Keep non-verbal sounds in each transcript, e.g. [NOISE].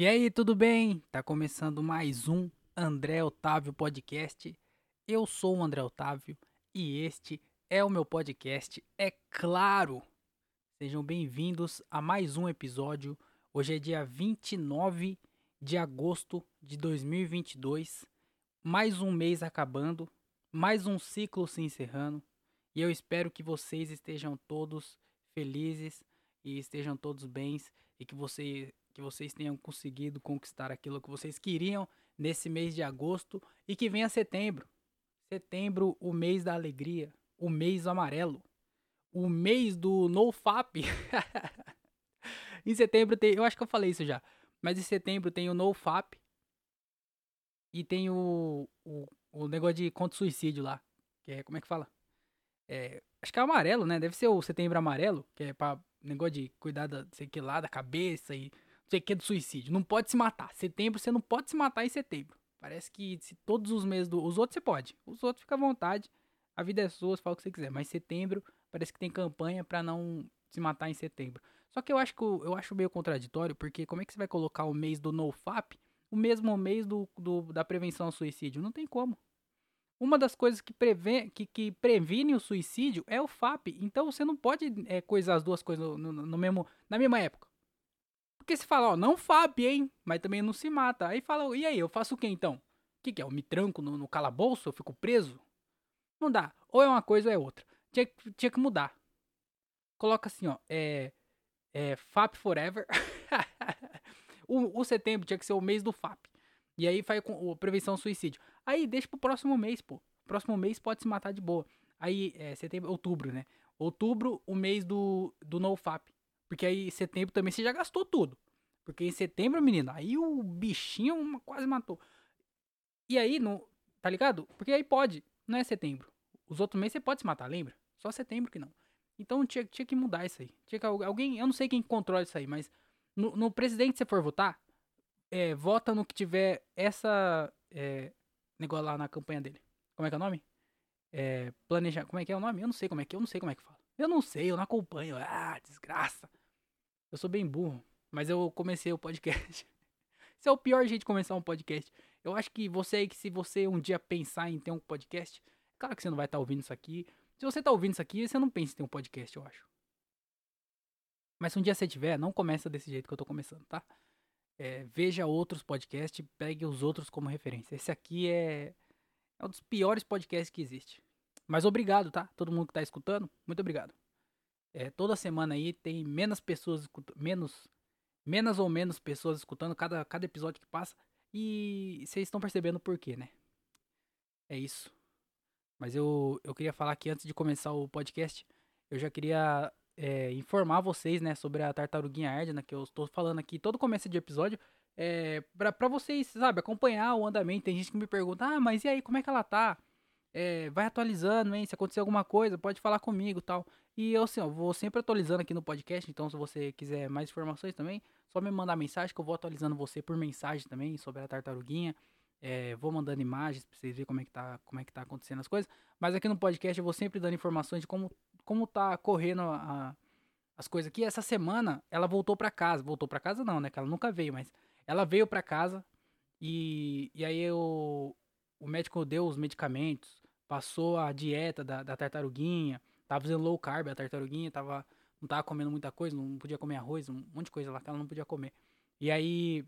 E aí, tudo bem? Tá começando mais um André Otávio Podcast. Eu sou o André Otávio e este é o meu podcast, é claro. Sejam bem-vindos a mais um episódio. Hoje é dia 29 de agosto de 2022. Mais um mês acabando, mais um ciclo se encerrando. E eu espero que vocês estejam todos felizes e estejam todos bens e que você que vocês tenham conseguido conquistar aquilo que vocês queriam nesse mês de agosto e que venha setembro. Setembro, o mês da alegria, o mês amarelo, o mês do NoFap. [LAUGHS] em setembro tem, eu acho que eu falei isso já, mas em setembro tem o NoFap e tem o, o, o negócio de contra suicídio lá, que é, como é que fala? É, acho que é amarelo, né? Deve ser o setembro amarelo, que é pra negócio de cuidar da, sei que lá, da cabeça e sei que é do suicídio. Não pode se matar. Setembro você não pode se matar em setembro. Parece que se todos os meses do. Os outros você pode. Os outros fica à vontade. A vida é sua, você fala o que você quiser. Mas setembro parece que tem campanha para não se matar em setembro. Só que eu acho que eu, eu acho meio contraditório, porque como é que você vai colocar o mês do NoFap o mesmo mês do, do, da prevenção ao suicídio? Não tem como. Uma das coisas que, prevê, que, que previne o suicídio é o FAP. Então você não pode é, coisar as duas coisas no, no, no mesmo, na mesma época. Porque se fala, ó, não FAP, hein? Mas também não se mata. Aí fala, e aí, eu faço o que então? O que, que é? Eu me tranco no, no calabouço? Eu fico preso? Não dá. Ou é uma coisa ou é outra. Tinha, tinha que mudar. Coloca assim, ó. É. É. FAP Forever. [LAUGHS] o, o, setembro tinha que ser o mês do FAP. E aí faz com prevenção ao suicídio. Aí deixa pro próximo mês, pô. Próximo mês pode se matar de boa. Aí, é, setembro, outubro, né? Outubro, o mês do, do NoFap. Porque aí setembro também você já gastou tudo. Porque em setembro, menino, aí o bichinho quase matou. E aí, no, tá ligado? Porque aí pode, não é setembro. Os outros meses você pode se matar, lembra? Só setembro que não. Então tinha, tinha que mudar isso aí. Tinha que alguém, eu não sei quem controla isso aí, mas no, no presidente você for votar, é, vota no que tiver essa é, negócio lá na campanha dele. Como é que é o nome? É, planejar. Como é que é o nome? Eu não sei como é que, eu não sei como é que fala. Eu não sei, eu não acompanho. Ah, desgraça. Eu sou bem burro, mas eu comecei o podcast. [LAUGHS] Esse é o pior jeito de começar um podcast. Eu acho que você aí, que se você um dia pensar em ter um podcast, claro que você não vai estar tá ouvindo isso aqui. Se você está ouvindo isso aqui, você não pensa em ter um podcast, eu acho. Mas se um dia você tiver, não começa desse jeito que eu tô começando, tá? É, veja outros podcasts, pegue os outros como referência. Esse aqui é, é um dos piores podcasts que existe. Mas obrigado, tá? Todo mundo que tá escutando, muito obrigado. É, toda semana aí tem menos pessoas menos menos ou menos pessoas escutando cada, cada episódio que passa. E vocês estão percebendo por quê, né? É isso. Mas eu, eu queria falar que antes de começar o podcast, eu já queria é, informar vocês, né, sobre a tartaruguinha Ardena, que eu estou falando aqui todo começo de episódio, é, pra vocês, sabe, acompanhar o andamento. Tem gente que me pergunta, ah, mas e aí, como é que ela tá? É, vai atualizando, hein? Se acontecer alguma coisa, pode falar comigo tal. E eu, assim, ó, vou sempre atualizando aqui no podcast, então se você quiser mais informações também, só me mandar mensagem que eu vou atualizando você por mensagem também sobre a tartaruguinha. É, vou mandando imagens pra vocês verem como é que tá, como é que tá acontecendo as coisas. Mas aqui no podcast eu vou sempre dando informações de como, como tá correndo a, as coisas aqui. Essa semana ela voltou para casa. Voltou para casa não, né? Que ela nunca veio, mas ela veio para casa e, e aí eu, o médico deu os medicamentos, passou a dieta da, da tartaruguinha, Tava fazendo low carb, a tartaruguinha tava, não tava comendo muita coisa, não podia comer arroz, um monte de coisa lá que ela não podia comer. E aí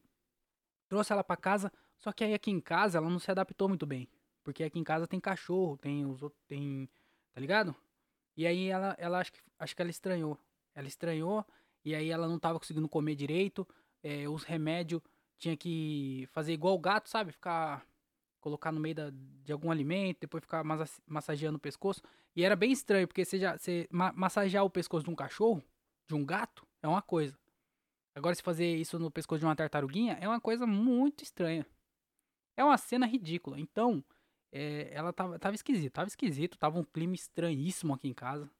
trouxe ela para casa, só que aí aqui em casa ela não se adaptou muito bem, porque aqui em casa tem cachorro, tem os outros, tem, tá ligado? E aí ela, ela acho que, acho que ela estranhou. Ela estranhou e aí ela não tava conseguindo comer direito, é, os remédios tinha que fazer igual o gato, sabe? Ficar colocar no meio da, de algum alimento, depois ficar massageando o pescoço. E era bem estranho, porque você, já, você massagear o pescoço de um cachorro, de um gato, é uma coisa. Agora, se fazer isso no pescoço de uma tartaruguinha, é uma coisa muito estranha. É uma cena ridícula. Então, é, ela tava, tava esquisito, tava esquisito, tava um clima estranhíssimo aqui em casa.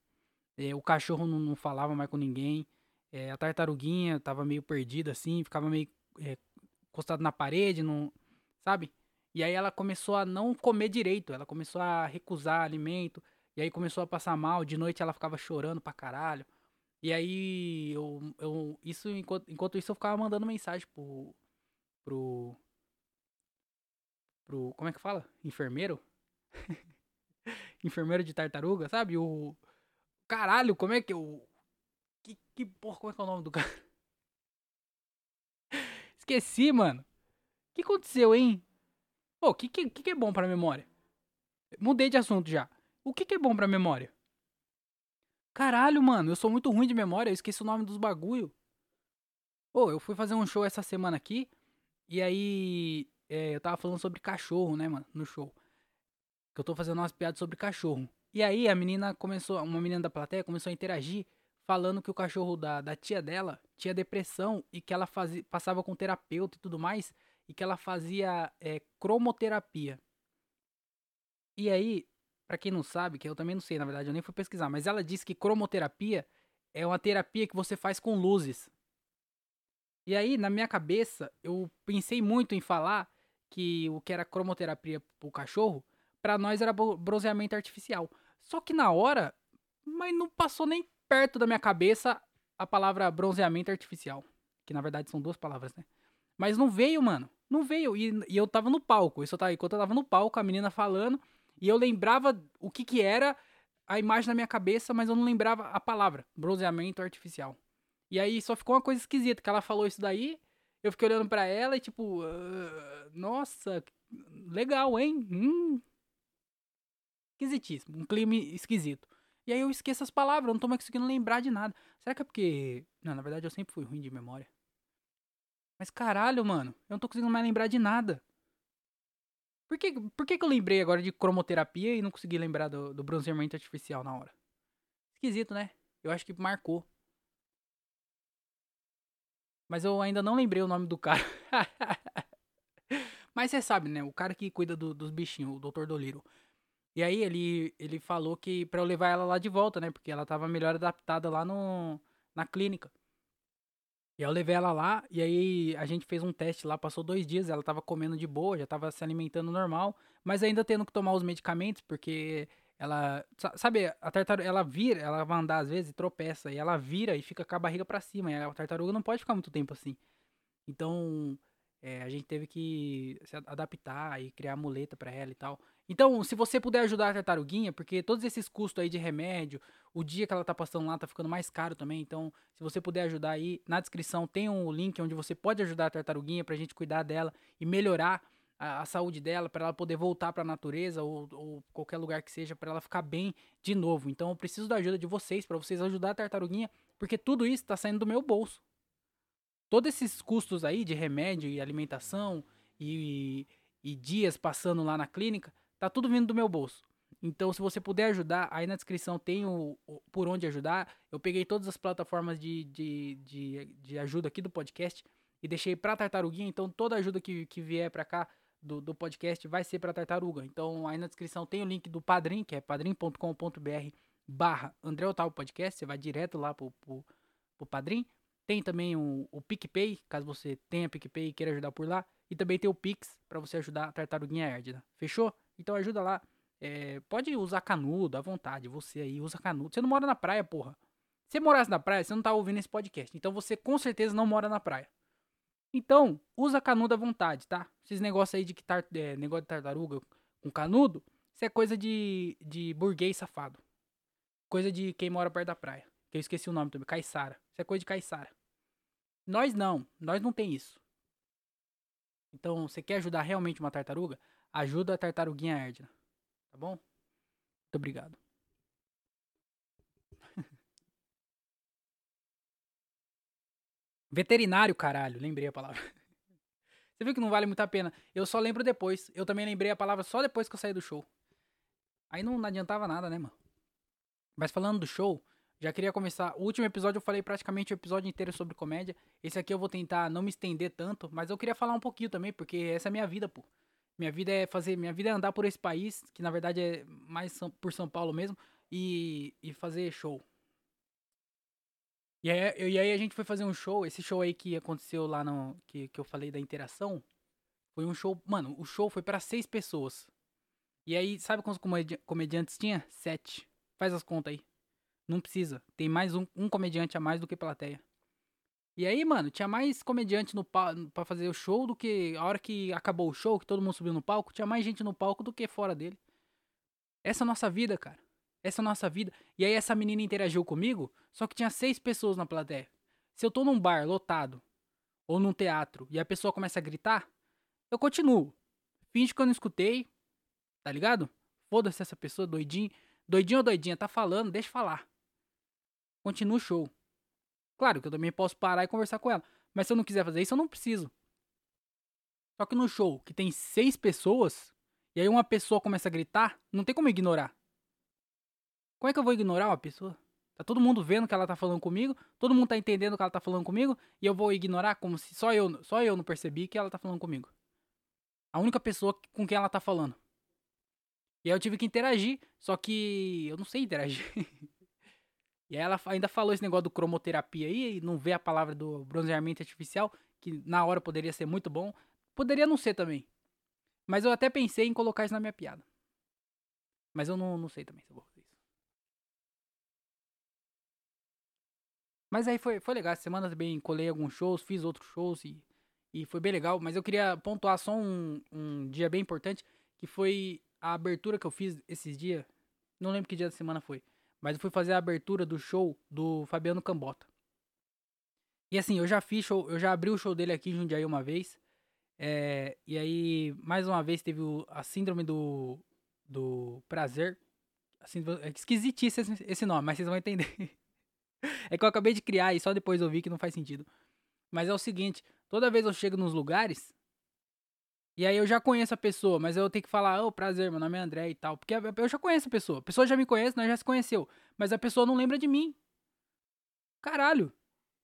É, o cachorro não, não, falava mais com ninguém. É, a tartaruguinha tava meio perdida assim, ficava meio é, encostado na parede, não, sabe? E aí ela começou a não comer direito, ela começou a recusar alimento, e aí começou a passar mal, de noite ela ficava chorando pra caralho. E aí eu, eu isso enquanto, enquanto isso eu ficava mandando mensagem pro, pro. pro. como é que fala? Enfermeiro? [LAUGHS] Enfermeiro de tartaruga, sabe? O. Caralho, como é que o. Que, que porra, como é que é o nome do cara? [LAUGHS] Esqueci, mano. O que aconteceu, hein? Pô, o que, que, que é bom pra memória? Mudei de assunto já. O que, que é bom pra memória? Caralho, mano, eu sou muito ruim de memória, eu esqueci o nome dos bagulho. Pô, eu fui fazer um show essa semana aqui, e aí é, eu tava falando sobre cachorro, né, mano, no show. Que eu tô fazendo umas piadas sobre cachorro. E aí a menina começou, uma menina da plateia começou a interagir, falando que o cachorro da, da tia dela tinha depressão e que ela fazia, passava com terapeuta e tudo mais, e que ela fazia é, cromoterapia. E aí, para quem não sabe, que eu também não sei, na verdade, eu nem fui pesquisar, mas ela disse que cromoterapia é uma terapia que você faz com luzes. E aí, na minha cabeça, eu pensei muito em falar que o que era cromoterapia pro cachorro, para nós era bronzeamento artificial. Só que na hora, mas não passou nem perto da minha cabeça a palavra bronzeamento artificial. Que na verdade são duas palavras, né? Mas não veio, mano. Não veio. E, e eu tava no palco. Isso eu tava, enquanto eu tava no palco, a menina falando. E eu lembrava o que que era a imagem na minha cabeça, mas eu não lembrava a palavra. Bronzeamento artificial. E aí só ficou uma coisa esquisita, que ela falou isso daí, eu fiquei olhando para ela e tipo, uh, nossa, legal, hein? Hum. Esquisitíssimo, um clima esquisito. E aí eu esqueço as palavras, eu não tô mais conseguindo lembrar de nada. Será que é porque. Não, na verdade eu sempre fui ruim de memória. Mas caralho, mano, eu não tô conseguindo mais lembrar de nada. Por que, por que, que eu lembrei agora de cromoterapia e não consegui lembrar do, do bronzeamento artificial na hora? Esquisito, né? Eu acho que marcou. Mas eu ainda não lembrei o nome do cara. [LAUGHS] Mas você sabe, né? O cara que cuida do, dos bichinhos, o Dr. Doliro. E aí ele, ele falou que para eu levar ela lá de volta, né? Porque ela tava melhor adaptada lá no, na clínica. E eu levei ela lá, e aí a gente fez um teste lá, passou dois dias, ela tava comendo de boa, já tava se alimentando normal, mas ainda tendo que tomar os medicamentos, porque ela, sabe, a tartaruga, ela vira, ela vai andar às vezes e tropeça, e ela vira e fica com a barriga para cima, e a tartaruga não pode ficar muito tempo assim. Então, é, a gente teve que se adaptar e criar muleta para ela e tal. Então, se você puder ajudar a tartaruguinha, porque todos esses custos aí de remédio, o dia que ela tá passando lá tá ficando mais caro também. Então, se você puder ajudar aí, na descrição tem um link onde você pode ajudar a tartaruguinha pra gente cuidar dela e melhorar a, a saúde dela, para ela poder voltar para a natureza ou, ou, qualquer lugar que seja, para ela ficar bem de novo. Então, eu preciso da ajuda de vocês, para vocês ajudar a tartaruguinha, porque tudo isso tá saindo do meu bolso. Todos esses custos aí de remédio e alimentação e, e dias passando lá na clínica, tá tudo vindo do meu bolso. Então, se você puder ajudar, aí na descrição tem o, o, por onde ajudar. Eu peguei todas as plataformas de, de, de, de ajuda aqui do podcast e deixei pra tartaruguinha. Então, toda ajuda que, que vier pra cá do, do podcast vai ser pra tartaruga. Então, aí na descrição tem o link do Padrim, que é padrim.com.br barra André Otávio Podcast. Você vai direto lá pro, pro, pro Padrim. Tem também o, o PicPay, caso você tenha PicPay e queira ajudar por lá. E também tem o Pix para você ajudar a Tartaruguinha Erdna. Fechou? Então ajuda lá. É, pode usar canudo à vontade, você aí usa canudo. Você não mora na praia, porra. Se você morasse na praia, você não tá ouvindo esse podcast. Então você com certeza não mora na praia. Então, usa canudo à vontade, tá? Esses negócios aí de que tar, é, negócio de tartaruga com canudo, isso é coisa de, de burguês safado. Coisa de quem mora perto da praia. Que eu esqueci o nome também, Caiçara. Isso é coisa de Caiçara. Nós não, nós não tem isso. Então, você quer ajudar realmente uma tartaruga? Ajuda a tartaruguinha Erdna. Tá bom? Muito obrigado. [LAUGHS] Veterinário, caralho. Lembrei a palavra. [LAUGHS] Você viu que não vale muito a pena. Eu só lembro depois. Eu também lembrei a palavra só depois que eu saí do show. Aí não, não adiantava nada, né, mano? Mas falando do show, já queria começar. O último episódio eu falei praticamente o episódio inteiro sobre comédia. Esse aqui eu vou tentar não me estender tanto, mas eu queria falar um pouquinho também, porque essa é a minha vida, pô. Minha vida é fazer, minha vida é andar por esse país, que na verdade é mais por São Paulo mesmo, e, e fazer show. E aí, e aí a gente foi fazer um show, esse show aí que aconteceu lá no. que, que eu falei da interação. Foi um show. Mano, o show foi para seis pessoas. E aí, sabe quantos comediantes tinha? Sete. Faz as contas aí. Não precisa. Tem mais um, um comediante a mais do que plateia. E aí, mano, tinha mais comediante no palco pra fazer o show do que a hora que acabou o show, que todo mundo subiu no palco, tinha mais gente no palco do que fora dele. Essa é a nossa vida, cara. Essa é a nossa vida. E aí essa menina interagiu comigo, só que tinha seis pessoas na plateia. Se eu tô num bar lotado, ou num teatro, e a pessoa começa a gritar, eu continuo. Finge que eu não escutei, tá ligado? Foda-se essa pessoa, doidinho. Doidinho ou doidinha, tá falando, deixa falar. Continua o show. Claro que eu também posso parar e conversar com ela. Mas se eu não quiser fazer isso, eu não preciso. Só que no show, que tem seis pessoas, e aí uma pessoa começa a gritar, não tem como ignorar. Como é que eu vou ignorar uma pessoa? Tá todo mundo vendo que ela tá falando comigo, todo mundo tá entendendo que ela tá falando comigo, e eu vou ignorar como se só eu, só eu não percebi que ela tá falando comigo. A única pessoa com quem ela tá falando. E aí eu tive que interagir, só que eu não sei interagir. [LAUGHS] e aí ela ainda falou esse negócio do cromoterapia aí, e não vê a palavra do bronzeamento artificial, que na hora poderia ser muito bom. Poderia não ser também. Mas eu até pensei em colocar isso na minha piada. Mas eu não, não sei também se eu vou fazer isso. Mas aí foi, foi legal. Essa semana também colei alguns shows, fiz outros shows e, e foi bem legal. Mas eu queria pontuar só um, um dia bem importante, que foi a abertura que eu fiz esses dias. Não lembro que dia da semana foi. Mas eu fui fazer a abertura do show do Fabiano Cambota. E assim, eu já fiz show, eu já abri o show dele aqui em Jundiaí uma vez. É, e aí, mais uma vez, teve o, a síndrome do, do prazer. é esquisitíssimo esse nome, mas vocês vão entender. [LAUGHS] é que eu acabei de criar e só depois eu vi que não faz sentido. Mas é o seguinte, toda vez eu chego nos lugares, e aí eu já conheço a pessoa, mas eu tenho que falar, ô, oh, prazer, meu nome é André e tal. Porque eu já conheço a pessoa. A pessoa já me conhece, nós já se conheceu. Mas a pessoa não lembra de mim. Caralho.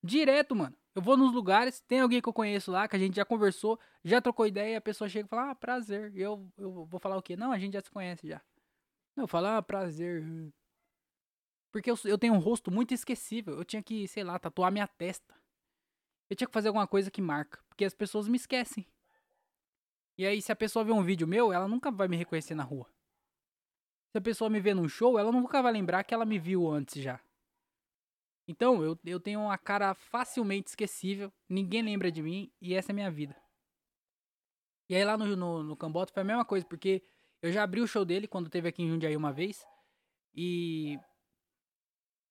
Direto, mano. Eu vou nos lugares, tem alguém que eu conheço lá, que a gente já conversou, já trocou ideia, e a pessoa chega e fala, ah, prazer. E eu, eu vou falar o quê? Não, a gente já se conhece já. Eu falo, ah, prazer. Porque eu, eu tenho um rosto muito esquecível. Eu tinha que, sei lá, tatuar minha testa. Eu tinha que fazer alguma coisa que marca. Porque as pessoas me esquecem. E aí, se a pessoa vê um vídeo meu, ela nunca vai me reconhecer na rua. Se a pessoa me vê num show, ela nunca vai lembrar que ela me viu antes já. Então, eu, eu tenho uma cara facilmente esquecível, ninguém lembra de mim e essa é a minha vida. E aí lá no, no, no foi a mesma coisa, porque eu já abri o show dele quando teve aqui em Jundiaí uma vez. E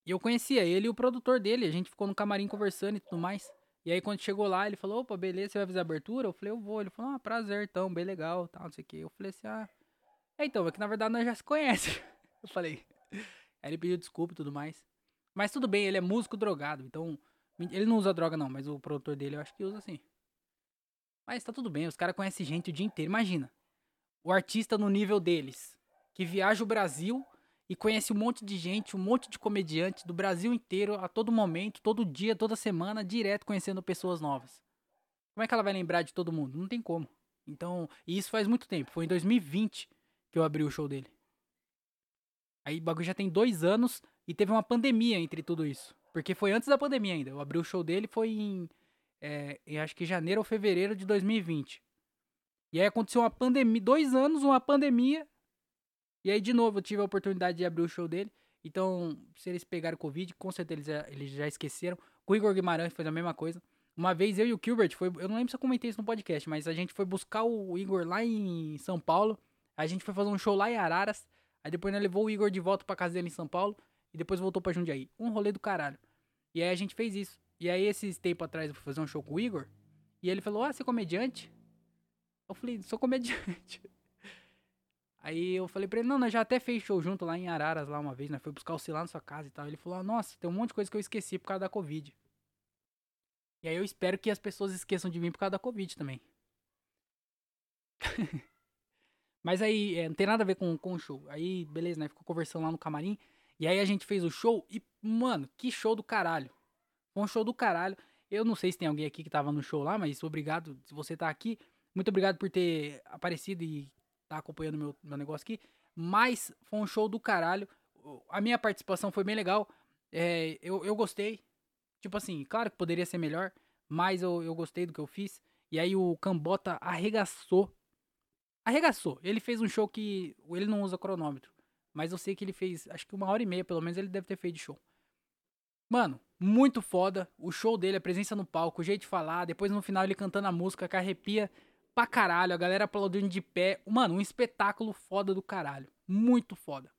eu conhecia ele e o produtor dele, a gente ficou no camarim conversando e tudo mais. E aí quando chegou lá, ele falou, opa, beleza, você vai fazer a abertura? Eu falei, eu vou. Ele falou, ah, prazer, então, bem legal, tal, não sei o que. Eu falei assim, ah. É, então, é que na verdade nós já se conhece. [LAUGHS] Eu falei. [LAUGHS] Aí ele pediu desculpa e tudo mais. Mas tudo bem, ele é músico drogado, então. Ele não usa droga, não, mas o produtor dele eu acho que usa sim. Mas tá tudo bem, os caras conhecem gente o dia inteiro. Imagina. O artista no nível deles, que viaja o Brasil e conhece um monte de gente, um monte de comediante do Brasil inteiro, a todo momento, todo dia, toda semana, direto conhecendo pessoas novas. Como é que ela vai lembrar de todo mundo? Não tem como. Então, e isso faz muito tempo. Foi em 2020 que eu abri o show dele. Aí o bagulho já tem dois anos e teve uma pandemia entre tudo isso. Porque foi antes da pandemia ainda. Eu abri o show dele foi em, é, em acho que janeiro ou fevereiro de 2020. E aí aconteceu uma pandemia, dois anos, uma pandemia, e aí, de novo, eu tive a oportunidade de abrir o show dele. Então, se eles pegaram Covid, com certeza eles já, eles já esqueceram. Com o Igor Guimarães fez a mesma coisa. Uma vez eu e o Gilbert, foi, eu não lembro se eu comentei isso no podcast, mas a gente foi buscar o Igor lá em São Paulo. A gente foi fazer um show lá em Araras. Aí depois nós levou o Igor de volta pra casa dele em São Paulo. E depois voltou pra Jundiaí. Um rolê do caralho. E aí a gente fez isso. E aí, esses tempos atrás, eu fui fazer um show com o Igor. E ele falou: Ah, você é comediante? Eu falei: Sou comediante. Aí eu falei pra ele, não, nós já até fez show junto lá em Araras, lá uma vez, né? Foi buscar o lá na sua casa e tal. Ele falou, nossa, tem um monte de coisa que eu esqueci por causa da Covid. E aí eu espero que as pessoas esqueçam de mim por causa da Covid também. [LAUGHS] Mas aí, é, não tem nada a ver com, com o show. Aí, beleza, né? Ficou conversando lá no camarim. E aí a gente fez o show e, mano, que show do caralho. Foi um show do caralho. Eu não sei se tem alguém aqui que tava no show lá, mas obrigado se você tá aqui. Muito obrigado por ter aparecido e tá acompanhando meu, meu negócio aqui. Mas foi um show do caralho. A minha participação foi bem legal. É, eu, eu gostei. Tipo assim, claro que poderia ser melhor. Mas eu, eu gostei do que eu fiz. E aí o Cambota arregaçou. Arregaçou. Ele fez um show que. Ele não usa cronômetro. Mas eu sei que ele fez, acho que uma hora e meia, pelo menos, ele deve ter feito show. Mano, muito foda. O show dele, a presença no palco, o jeito de falar. Depois no final ele cantando a música que arrepia pra caralho. A galera aplaudindo de pé. Mano, um espetáculo foda do caralho. Muito foda.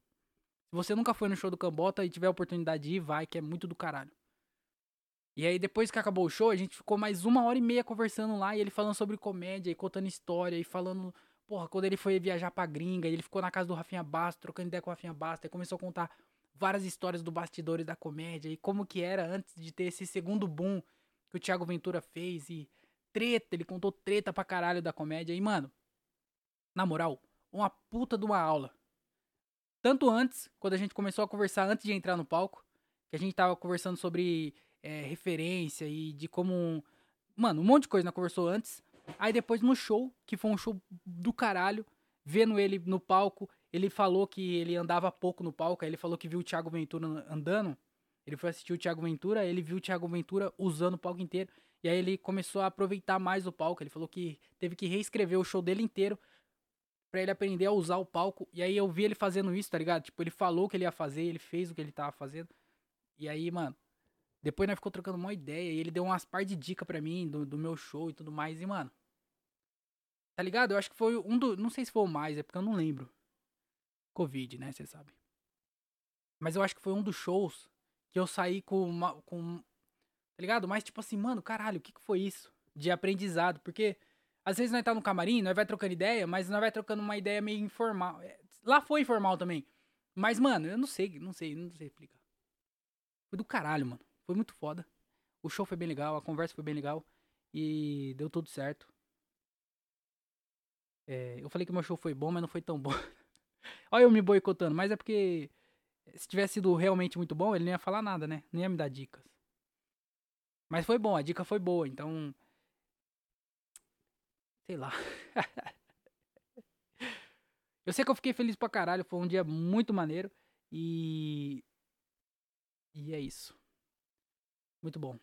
Se você nunca foi no show do Cambota e tiver a oportunidade de ir, vai, que é muito do caralho. E aí, depois que acabou o show, a gente ficou mais uma hora e meia conversando lá. E ele falando sobre comédia, e contando história, e falando. Porra, quando ele foi viajar pra gringa, ele ficou na casa do Rafinha Bastos, trocando ideia com o Rafinha Bastos, e começou a contar várias histórias do bastidores da comédia, e como que era antes de ter esse segundo boom que o Thiago Ventura fez, e treta, ele contou treta pra caralho da comédia. E, mano, na moral, uma puta de uma aula. Tanto antes, quando a gente começou a conversar antes de entrar no palco, que a gente tava conversando sobre é, referência e de como. Mano, um monte de coisa nós conversou antes. Aí depois no show, que foi um show do caralho, vendo ele no palco, ele falou que ele andava pouco no palco, aí ele falou que viu o Thiago Ventura andando. Ele foi assistir o Thiago Ventura, ele viu o Thiago Ventura usando o palco inteiro. E aí ele começou a aproveitar mais o palco. Ele falou que teve que reescrever o show dele inteiro para ele aprender a usar o palco. E aí eu vi ele fazendo isso, tá ligado? Tipo, ele falou o que ele ia fazer, ele fez o que ele tava fazendo. E aí, mano, depois nós ficou trocando uma ideia e ele deu umas par de dica para mim do, do meu show e tudo mais. E, mano, tá ligado? Eu acho que foi um do. Não sei se foi o mais, é porque eu não lembro. Covid, né? Você sabe. Mas eu acho que foi um dos shows que eu saí com. Uma, com tá ligado? Mas, tipo assim, mano, caralho, o que, que foi isso? De aprendizado. Porque às vezes nós tá no camarim, nós vai trocando ideia, mas nós vai trocando uma ideia meio informal. É, lá foi informal também. Mas, mano, eu não sei, não sei, não sei explicar. Foi do caralho, mano. Foi muito foda. O show foi bem legal, a conversa foi bem legal. E deu tudo certo. É, eu falei que meu show foi bom, mas não foi tão bom. [LAUGHS] Olha eu me boicotando, mas é porque se tivesse sido realmente muito bom, ele não ia falar nada, né? Não ia me dar dicas. Mas foi bom, a dica foi boa, então Sei lá. [LAUGHS] eu sei que eu fiquei feliz pra caralho. Foi um dia muito maneiro. E. E é isso. Muito bom.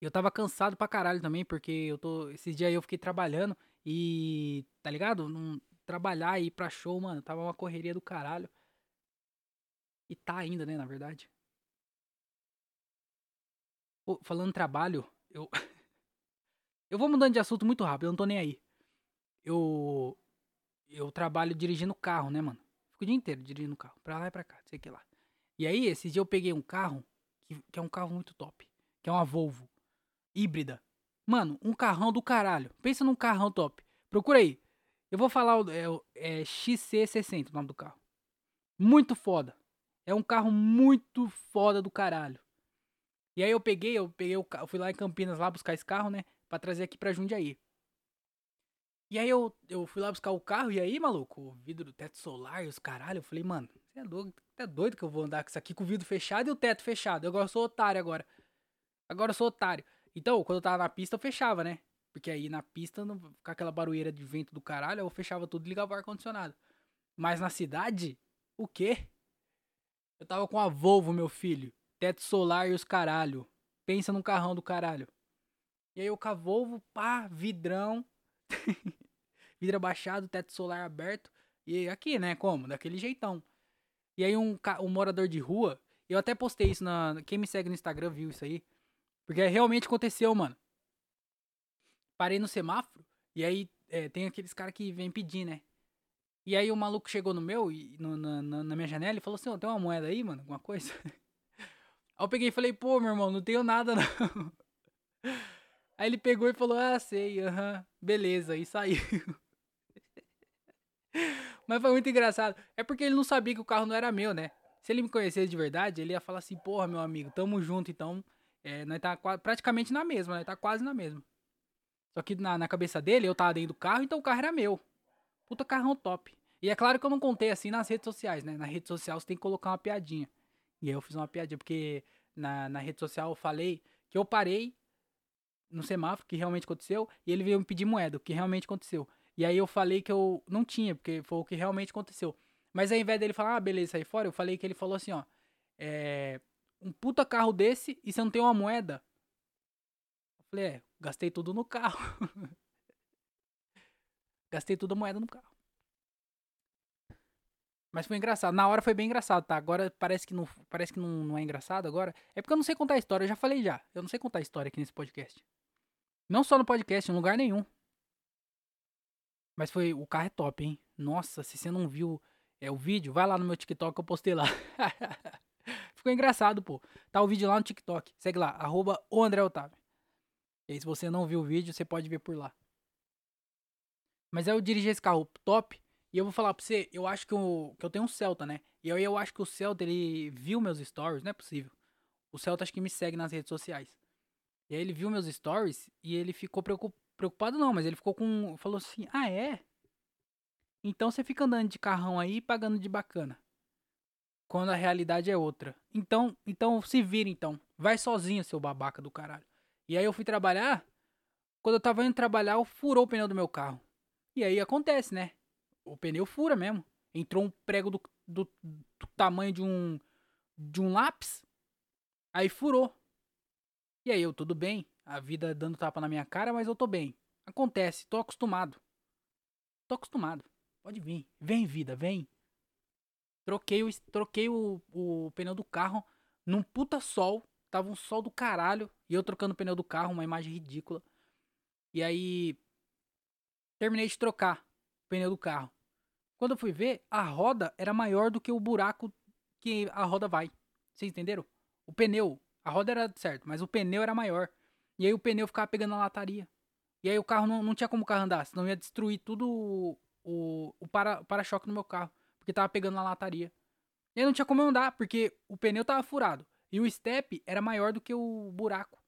Eu tava cansado pra caralho também, porque eu tô. Esses dias aí eu fiquei trabalhando e. Tá ligado? Trabalhar e ir pra show, mano, tava uma correria do caralho. E tá ainda, né, na verdade. Falando trabalho, eu. [LAUGHS] Eu vou mudando de assunto muito rápido, eu não tô nem aí. Eu. Eu trabalho dirigindo carro, né, mano? Fico o dia inteiro dirigindo carro, pra lá e pra cá, sei que lá. E aí, esse dia eu peguei um carro, que, que é um carro muito top. Que é uma Volvo. Híbrida. Mano, um carrão do caralho. Pensa num carrão top. Procura aí. Eu vou falar, é, é XC60 o nome do carro. Muito foda. É um carro muito foda do caralho. E aí eu peguei, eu peguei o carro, fui lá em Campinas lá buscar esse carro, né? para trazer aqui pra Jundiaí. E aí eu, eu fui lá buscar o carro, e aí, maluco, o vidro do teto solar e os caralho, eu falei, mano, você é doido, é doido que eu vou andar com isso aqui com o vidro fechado e o teto fechado. Eu agora sou otário agora. Agora eu sou otário. Então, quando eu tava na pista, eu fechava, né? Porque aí na pista, com aquela barulheira de vento do caralho, eu fechava tudo e ligava o ar-condicionado. Mas na cidade, o quê? Eu tava com a Volvo, meu filho. Teto solar e os caralho. Pensa num carrão do caralho. E aí o Cavolvo, pá, vidrão. [LAUGHS] vidro abaixado, teto solar aberto. E aqui, né, como? Daquele jeitão. E aí um, um morador de rua, eu até postei isso na. Quem me segue no Instagram viu isso aí. Porque realmente aconteceu, mano. Parei no semáforo, e aí é, tem aqueles caras que vêm pedir, né? E aí o maluco chegou no meu, no, na, na, minha janela, e falou assim, ó, oh, tem uma moeda aí, mano? Alguma coisa? [LAUGHS] aí eu peguei e falei, pô, meu irmão, não tenho nada não. [LAUGHS] Aí ele pegou e falou: Ah, sei, aham, beleza, e saiu. [LAUGHS] Mas foi muito engraçado. É porque ele não sabia que o carro não era meu, né? Se ele me conhecesse de verdade, ele ia falar assim: Porra, meu amigo, tamo junto, então. É, nós tá praticamente na mesma, né? Tá quase na mesma. Só que na, na cabeça dele, eu tava dentro do carro, então o carro era meu. Puta carrão top. E é claro que eu não contei assim nas redes sociais, né? Na rede social você tem que colocar uma piadinha. E aí eu fiz uma piadinha, porque na, na rede social eu falei que eu parei no semáforo, que realmente aconteceu, e ele veio me pedir moeda, o que realmente aconteceu. E aí eu falei que eu não tinha, porque foi o que realmente aconteceu. Mas ao invés dele falar, ah, beleza, sair fora, eu falei que ele falou assim, ó. É, um puta carro desse e você não tem uma moeda? Eu falei, é, gastei tudo no carro. [LAUGHS] gastei toda a moeda no carro. Mas foi engraçado. Na hora foi bem engraçado, tá? Agora parece que não, parece que não, não é engraçado agora. É porque eu não sei contar a história, eu já falei já. Eu não sei contar a história aqui nesse podcast. Não só no podcast, em lugar nenhum. Mas foi. O carro é top, hein? Nossa, se você não viu é, o vídeo, vai lá no meu TikTok que eu postei lá. [LAUGHS] Ficou engraçado, pô. Tá o vídeo lá no TikTok. Segue lá, arroba o André Otávio. E aí, se você não viu o vídeo, você pode ver por lá. Mas aí eu dirigi esse carro top. E eu vou falar pra você, eu acho que eu, que eu tenho um Celta, né? E aí eu acho que o Celta, ele viu meus stories, não é possível. O Celta acho que me segue nas redes sociais. E aí ele viu meus stories e ele ficou preocupado, não, mas ele ficou com. Falou assim: Ah, é? Então você fica andando de carrão aí pagando de bacana. Quando a realidade é outra. Então, então se vira então. Vai sozinho, seu babaca do caralho. E aí eu fui trabalhar. Quando eu tava indo trabalhar, eu furou o pneu do meu carro. E aí acontece, né? O pneu fura mesmo. Entrou um prego do, do, do tamanho de um de um lápis. Aí furou. E aí eu, tudo bem, a vida dando tapa na minha cara, mas eu tô bem. Acontece, tô acostumado. Tô acostumado. Pode vir. Vem, vida, vem. Troquei o, troquei o, o pneu do carro num puta sol. Tava um sol do caralho. E eu trocando o pneu do carro, uma imagem ridícula. E aí. Terminei de trocar o pneu do carro. Quando eu fui ver, a roda era maior do que o buraco que a roda vai. Vocês entenderam? O pneu a roda era certo, mas o pneu era maior. E aí o pneu ficava pegando na lataria. E aí o carro não, não tinha como o carro andar, senão ia destruir tudo o, o, o para, para-choque no meu carro. Porque tava pegando na lataria. E aí não tinha como eu andar, porque o pneu tava furado. E o step era maior do que o buraco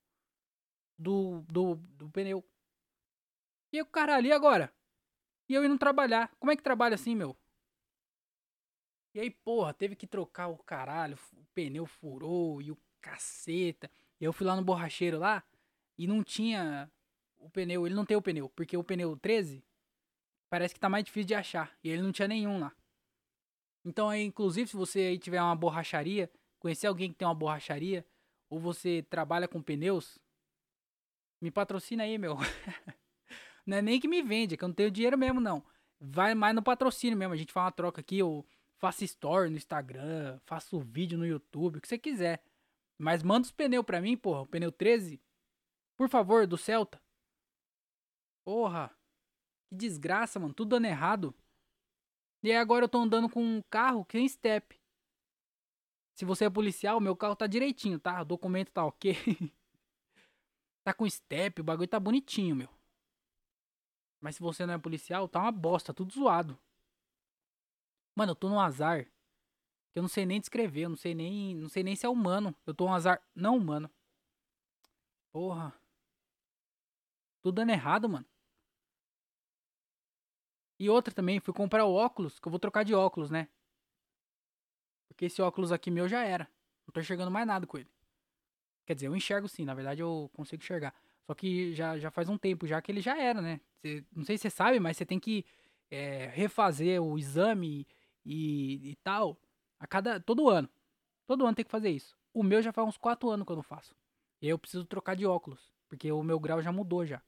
do, do, do pneu. E o cara ali agora? E eu indo trabalhar. Como é que trabalha assim, meu? E aí, porra, teve que trocar o caralho. O pneu furou e o caceta. Eu fui lá no borracheiro lá e não tinha o pneu, ele não tem o pneu, porque o pneu 13 parece que tá mais difícil de achar e ele não tinha nenhum lá. Então aí, inclusive, se você aí tiver uma borracharia, conhecer alguém que tem uma borracharia ou você trabalha com pneus, me patrocina aí, meu. [LAUGHS] não é nem que me vende, é que eu não tenho dinheiro mesmo não. Vai mais no patrocínio mesmo, a gente faz uma troca aqui, eu faço story no Instagram, faço vídeo no YouTube, o que você quiser. Mas manda os pneus pra mim, porra. O pneu 13. Por favor, do Celta. Porra. Que desgraça, mano. Tudo dando errado. E aí agora eu tô andando com um carro que tem step. Se você é policial, meu carro tá direitinho, tá? O documento tá ok. [LAUGHS] tá com step, o bagulho tá bonitinho, meu. Mas se você não é policial, tá uma bosta, tudo zoado. Mano, eu tô no azar eu não sei nem descrever, eu não sei nem, não sei nem se é humano. Eu tô um azar não humano. Porra. Tudo dando errado, mano. E outra também, fui comprar o óculos, que eu vou trocar de óculos, né? Porque esse óculos aqui meu já era. Não tô enxergando mais nada com ele. Quer dizer, eu enxergo sim, na verdade eu consigo enxergar. Só que já, já faz um tempo já que ele já era, né? Cê, não sei se você sabe, mas você tem que é, refazer o exame e, e tal. A cada. Todo ano. Todo ano tem que fazer isso. O meu já faz uns 4 anos que eu não faço. E aí eu preciso trocar de óculos. Porque o meu grau já mudou já.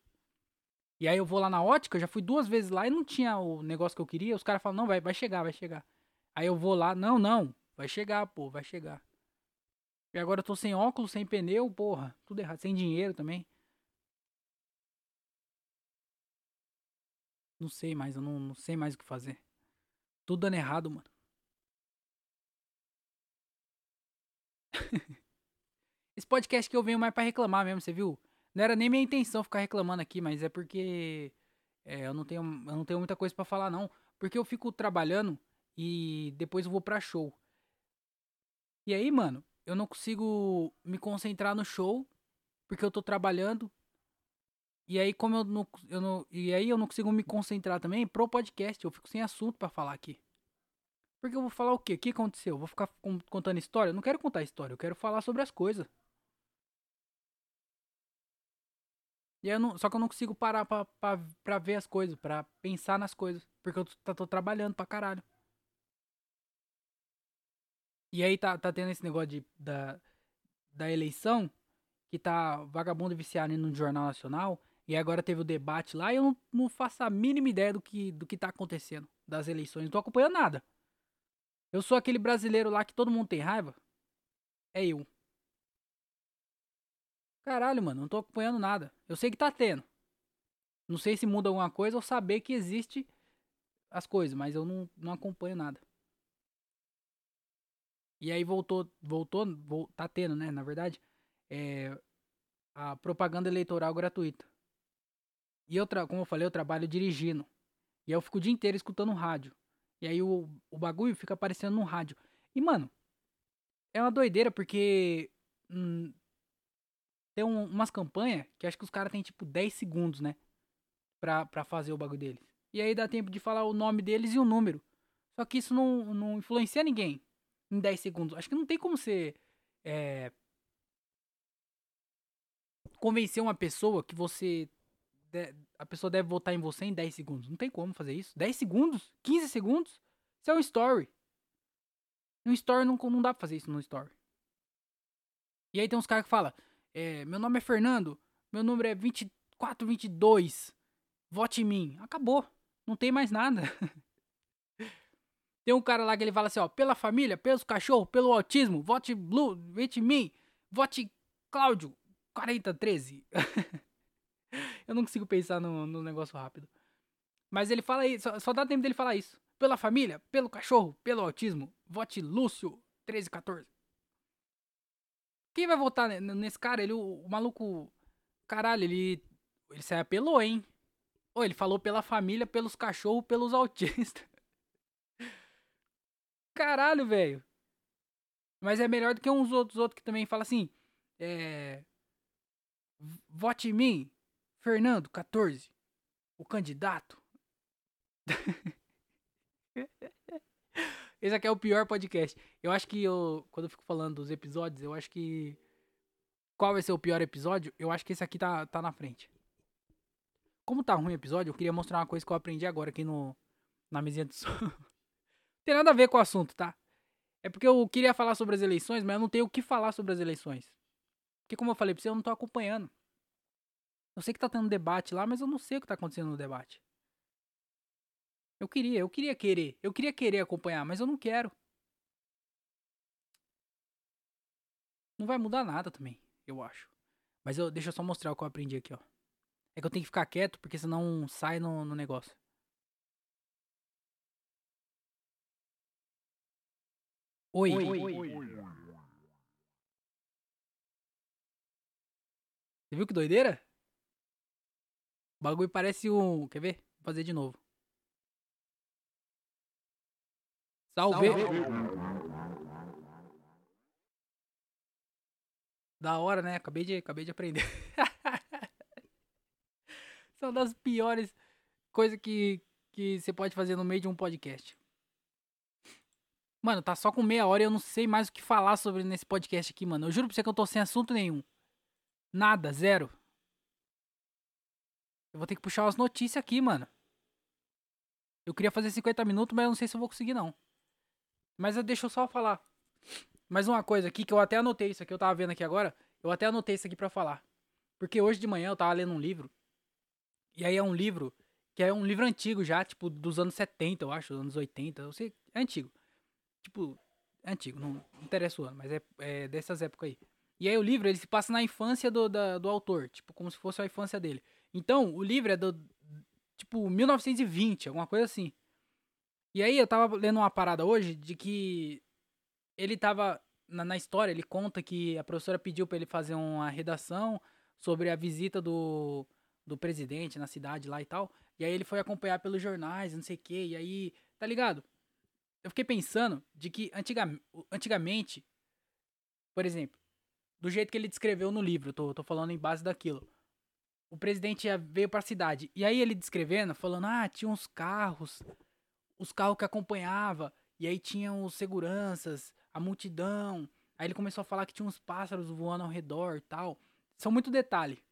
E aí eu vou lá na ótica, já fui duas vezes lá e não tinha o negócio que eu queria. Os caras falam, não, vai, vai chegar, vai chegar. Aí eu vou lá, não, não, vai chegar, pô, vai chegar. E agora eu tô sem óculos, sem pneu, porra, tudo errado, sem dinheiro também. Não sei mais, eu não, não sei mais o que fazer. Tudo dando errado, mano. [LAUGHS] Esse podcast que eu venho mais para reclamar mesmo, você viu? Não era nem minha intenção ficar reclamando aqui, mas é porque é, eu, não tenho, eu não tenho muita coisa para falar, não. Porque eu fico trabalhando e depois eu vou pra show. E aí, mano, eu não consigo me concentrar no show porque eu tô trabalhando. E aí, como eu não, eu não, e aí eu não consigo me concentrar também pro podcast, eu fico sem assunto para falar aqui. Porque eu vou falar o quê? O que aconteceu? Eu vou ficar contando história? Eu não quero contar história, eu quero falar sobre as coisas. E não, só que eu não consigo parar pra, pra, pra ver as coisas, pra pensar nas coisas. Porque eu tô, tô trabalhando pra caralho. E aí tá, tá tendo esse negócio de, da, da eleição, que tá vagabundo viciado no Jornal Nacional. E agora teve o debate lá e eu não, não faço a mínima ideia do que, do que tá acontecendo das eleições. Não tô acompanhando nada. Eu sou aquele brasileiro lá que todo mundo tem raiva? É eu. Caralho, mano, não tô acompanhando nada. Eu sei que tá tendo. Não sei se muda alguma coisa ou saber que existe as coisas, mas eu não, não acompanho nada. E aí voltou, voltou, tá tendo, né, na verdade, é, a propaganda eleitoral gratuita. E eu, como eu falei, eu trabalho dirigindo. E aí eu fico o dia inteiro escutando rádio. E aí o, o bagulho fica aparecendo no rádio. E, mano, é uma doideira porque hum, tem um, umas campanhas que acho que os caras têm tipo 10 segundos, né? Pra, pra fazer o bagulho deles. E aí dá tempo de falar o nome deles e o número. Só que isso não, não influencia ninguém em 10 segundos. Acho que não tem como você é, convencer uma pessoa que você. A pessoa deve votar em você em 10 segundos. Não tem como fazer isso. 10 segundos? 15 segundos? Isso é um story. No story não, não dá pra fazer isso no story. E aí tem uns caras que falam: é, Meu nome é Fernando, meu número é 2422. Vote em mim. Acabou. Não tem mais nada. [LAUGHS] tem um cara lá que ele fala assim: ó, pela família, pelos cachorros, pelo autismo, vote Blue, vote em mim, vote Cláudio, 4013. [LAUGHS] [LAUGHS] Eu não consigo pensar no, no, negócio rápido. Mas ele fala isso, só, só dá tempo dele falar isso. Pela família, pelo cachorro, pelo autismo, vote Lúcio 1314. Quem vai votar nesse cara? Ele, o, o maluco. Caralho, ele. Ele se apelou, hein? Ou ele falou pela família, pelos cachorros, pelos autistas. [LAUGHS] Caralho, velho. Mas é melhor do que uns outros outros que também falam assim. É. Vote em mim, Fernando 14. O candidato. Esse aqui é o pior podcast. Eu acho que eu, quando eu fico falando dos episódios, eu acho que. Qual vai ser o pior episódio? Eu acho que esse aqui tá, tá na frente. Como tá ruim o episódio, eu queria mostrar uma coisa que eu aprendi agora aqui no, na mesinha de som. [LAUGHS] tem nada a ver com o assunto, tá? É porque eu queria falar sobre as eleições, mas eu não tenho o que falar sobre as eleições. Porque, como eu falei pra você, eu não tô acompanhando. Eu sei que tá tendo debate lá, mas eu não sei o que tá acontecendo no debate. Eu queria, eu queria querer. Eu queria querer acompanhar, mas eu não quero. Não vai mudar nada também, eu acho. Mas eu, deixa eu só mostrar o que eu aprendi aqui, ó. É que eu tenho que ficar quieto, porque senão sai no, no negócio. Oi. Oi. Oi. Você viu que doideira? O bagulho parece um. Quer ver? Vou fazer de novo. Salve. Da hora, né? Acabei de, acabei de aprender. [LAUGHS] São das piores coisas que, que você pode fazer no meio de um podcast. Mano, tá só com meia hora e eu não sei mais o que falar sobre nesse podcast aqui, mano. Eu juro pra você que eu tô sem assunto nenhum. Nada, zero. Eu vou ter que puxar as notícias aqui, mano. Eu queria fazer 50 minutos, mas eu não sei se eu vou conseguir, não. Mas deixa eu só falar. Mais uma coisa aqui que eu até anotei isso aqui, eu tava vendo aqui agora. Eu até anotei isso aqui para falar. Porque hoje de manhã eu tava lendo um livro. E aí é um livro que é um livro antigo já, tipo, dos anos 70, eu acho, anos 80, eu sei, é antigo. Tipo, é antigo, não, interessa o ano, mas é, é, dessas épocas aí. E aí o livro, ele se passa na infância do, da, do autor, tipo, como se fosse a infância dele. Então, o livro é do, tipo, 1920, alguma coisa assim. E aí eu tava lendo uma parada hoje de que ele tava, na, na história, ele conta que a professora pediu para ele fazer uma redação sobre a visita do, do presidente na cidade lá e tal. E aí ele foi acompanhar pelos jornais, não sei o que, e aí, tá ligado? eu fiquei pensando de que antiga, antigamente, por exemplo, do jeito que ele descreveu no livro, tô, tô falando em base daquilo. O presidente veio pra cidade. E aí ele descrevendo, falando, ah, tinha uns carros, os carros que acompanhava, e aí tinham os seguranças, a multidão. Aí ele começou a falar que tinha uns pássaros voando ao redor e tal. São muito detalhe.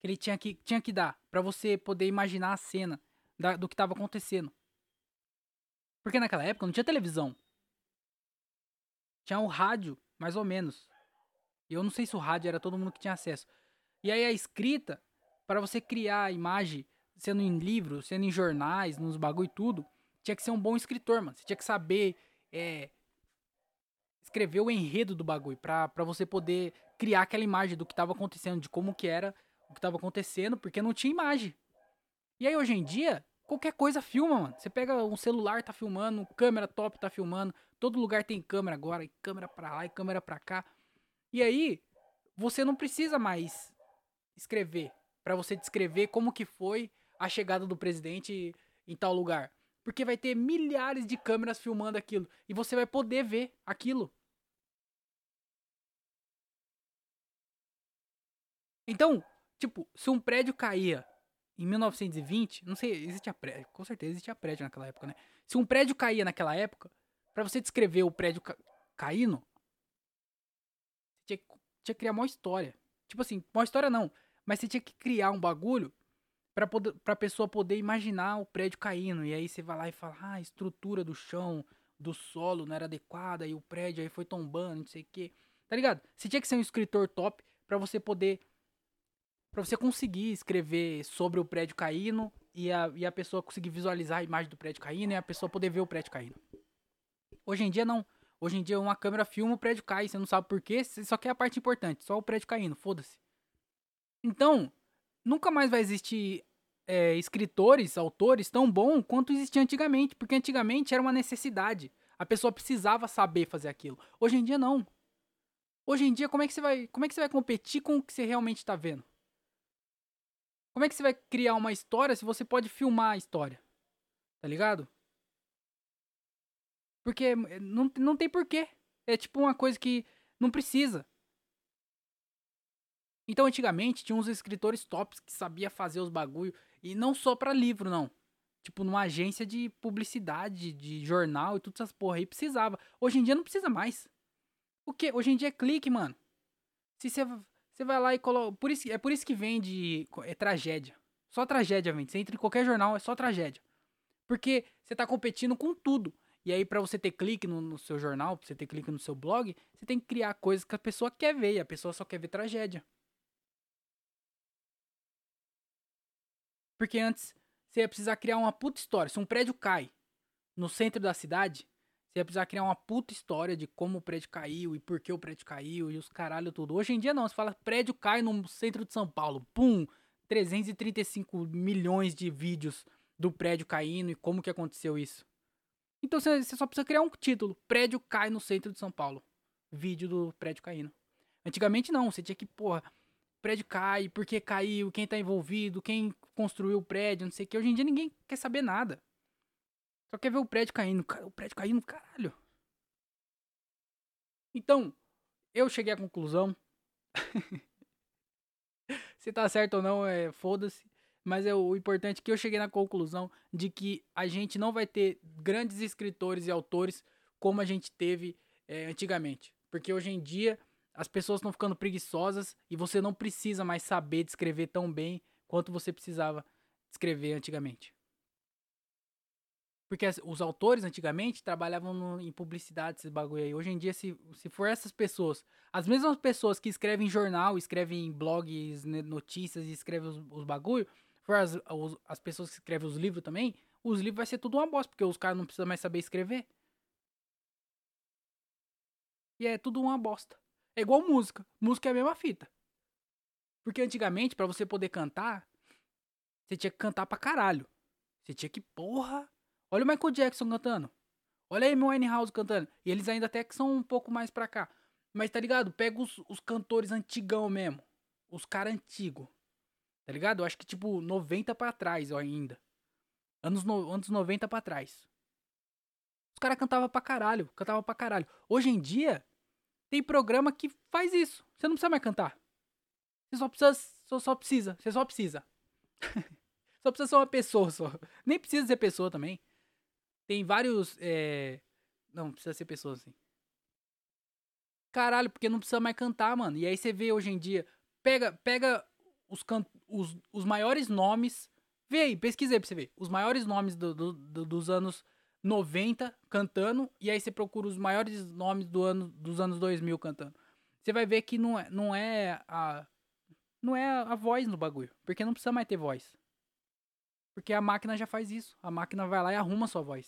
Que ele tinha que, tinha que dar para você poder imaginar a cena da, do que estava acontecendo. Porque naquela época não tinha televisão. Tinha o rádio, mais ou menos. E eu não sei se o rádio era todo mundo que tinha acesso. E aí a escrita, para você criar a imagem, sendo em livros, sendo em jornais, nos bagulho e tudo, tinha que ser um bom escritor, mano. Você tinha que saber é, escrever o enredo do bagulho pra, pra você poder criar aquela imagem do que tava acontecendo, de como que era o que tava acontecendo, porque não tinha imagem. E aí hoje em dia, qualquer coisa filma, mano. Você pega um celular, tá filmando, câmera top tá filmando, todo lugar tem câmera agora, e câmera pra lá e câmera pra cá. E aí, você não precisa mais escrever para você descrever como que foi a chegada do presidente em tal lugar. Porque vai ter milhares de câmeras filmando aquilo e você vai poder ver aquilo. Então, tipo, se um prédio caía em 1920, não sei, existia prédio, com certeza existia prédio naquela época, né? Se um prédio caía naquela época, para você descrever o prédio ca caindo, tinha, tinha que criar uma história. Tipo assim, uma história não, mas você tinha que criar um bagulho pra, poder, pessoa poder imaginar o prédio caindo. E aí você vai lá e fala, ah, a estrutura do chão, do solo não era adequada, e o prédio aí foi tombando, não sei o que. Tá ligado? Você tinha que ser um escritor top para você poder. para você conseguir escrever sobre o prédio caindo e a, e a pessoa conseguir visualizar a imagem do prédio caindo e a pessoa poder ver o prédio caindo. Hoje em dia não. Hoje em dia uma câmera filma o prédio cai, você não sabe por quê, você só quer a parte importante, só o prédio caindo, foda-se. Então, nunca mais vai existir é, escritores, autores tão bons quanto existia antigamente, porque antigamente era uma necessidade. A pessoa precisava saber fazer aquilo. Hoje em dia não. Hoje em dia, como é que você vai, como é que você vai competir com o que você realmente está vendo? Como é que você vai criar uma história se você pode filmar a história? Tá ligado? Porque eh, não, não tem porquê. É tipo uma coisa que não precisa. Então, antigamente, tinha uns escritores tops que sabia fazer os bagulho. E não só para livro, não. Tipo, numa agência de publicidade, de jornal e tudo essas porra aí, precisava. Hoje em dia não precisa mais. O que? Hoje em dia é clique, mano. Se você, você vai lá e coloca. Por isso, é por isso que vende. É tragédia. Só tragédia vende. Você entra em qualquer jornal, é só tragédia. Porque você tá competindo com tudo. E aí, para você ter clique no, no, seu jornal, pra você ter clique no seu blog, você tem que criar coisas que a pessoa quer ver. E a pessoa só quer ver tragédia. Porque antes você ia precisar criar uma puta história. Se um prédio cai no centro da cidade, você ia precisar criar uma puta história de como o prédio caiu e por que o prédio caiu e os caralho tudo. Hoje em dia não, você fala prédio cai no centro de São Paulo. Pum! 335 milhões de vídeos do prédio caindo e como que aconteceu isso. Então você só precisa criar um título: Prédio cai no centro de São Paulo. Vídeo do prédio caindo. Antigamente não, você tinha que, porra, prédio cai, por que caiu, quem tá envolvido, quem construiu o prédio, não sei o que. Hoje em dia ninguém quer saber nada. Só quer ver o prédio caindo. O prédio caindo, caralho. Então, eu cheguei à conclusão. [LAUGHS] Se tá certo ou não, é foda-se. Mas é o importante é que eu cheguei na conclusão de que a gente não vai ter grandes escritores e autores como a gente teve é, antigamente. Porque hoje em dia as pessoas estão ficando preguiçosas e você não precisa mais saber descrever tão bem quanto você precisava descrever antigamente. Porque os autores antigamente trabalhavam no, em publicidade, esses bagulho aí. Hoje em dia, se, se for essas pessoas, as mesmas pessoas que escrevem jornal, escrevem blogs, né, notícias e escrevem os, os bagulho, for as, os, as pessoas que escrevem os livros também, os livros vai ser tudo uma bosta, porque os caras não precisam mais saber escrever. E é tudo uma bosta. É igual música. Música é a mesma fita. Porque antigamente, para você poder cantar, você tinha que cantar pra caralho. Você tinha que, porra. Olha o Michael Jackson cantando. Olha aí meu Winehouse cantando. E eles ainda até que são um pouco mais pra cá. Mas tá ligado? Pega os, os cantores antigão mesmo. Os caras antigos. Tá ligado? Eu acho que tipo 90 pra trás ó, ainda. Anos, no, anos 90 pra trás. Os caras cantavam pra caralho. Cantavam pra caralho. Hoje em dia, tem programa que faz isso. Você não precisa mais cantar. Você só precisa. Só, só precisa. Você só precisa. [LAUGHS] só precisa ser uma pessoa só. Nem precisa ser pessoa também. Tem vários. É... Não, precisa ser pessoa assim. Caralho, porque não precisa mais cantar, mano. E aí você vê hoje em dia. Pega, pega os, can... os, os maiores nomes. Vê aí, pesquisa aí pra você ver. Os maiores nomes do, do, do, dos anos 90 cantando, e aí você procura os maiores nomes do ano, dos anos 2000 cantando. Você vai ver que não é, não é a não é a voz no bagulho, porque não precisa mais ter voz. Porque a máquina já faz isso. A máquina vai lá e arruma a sua voz.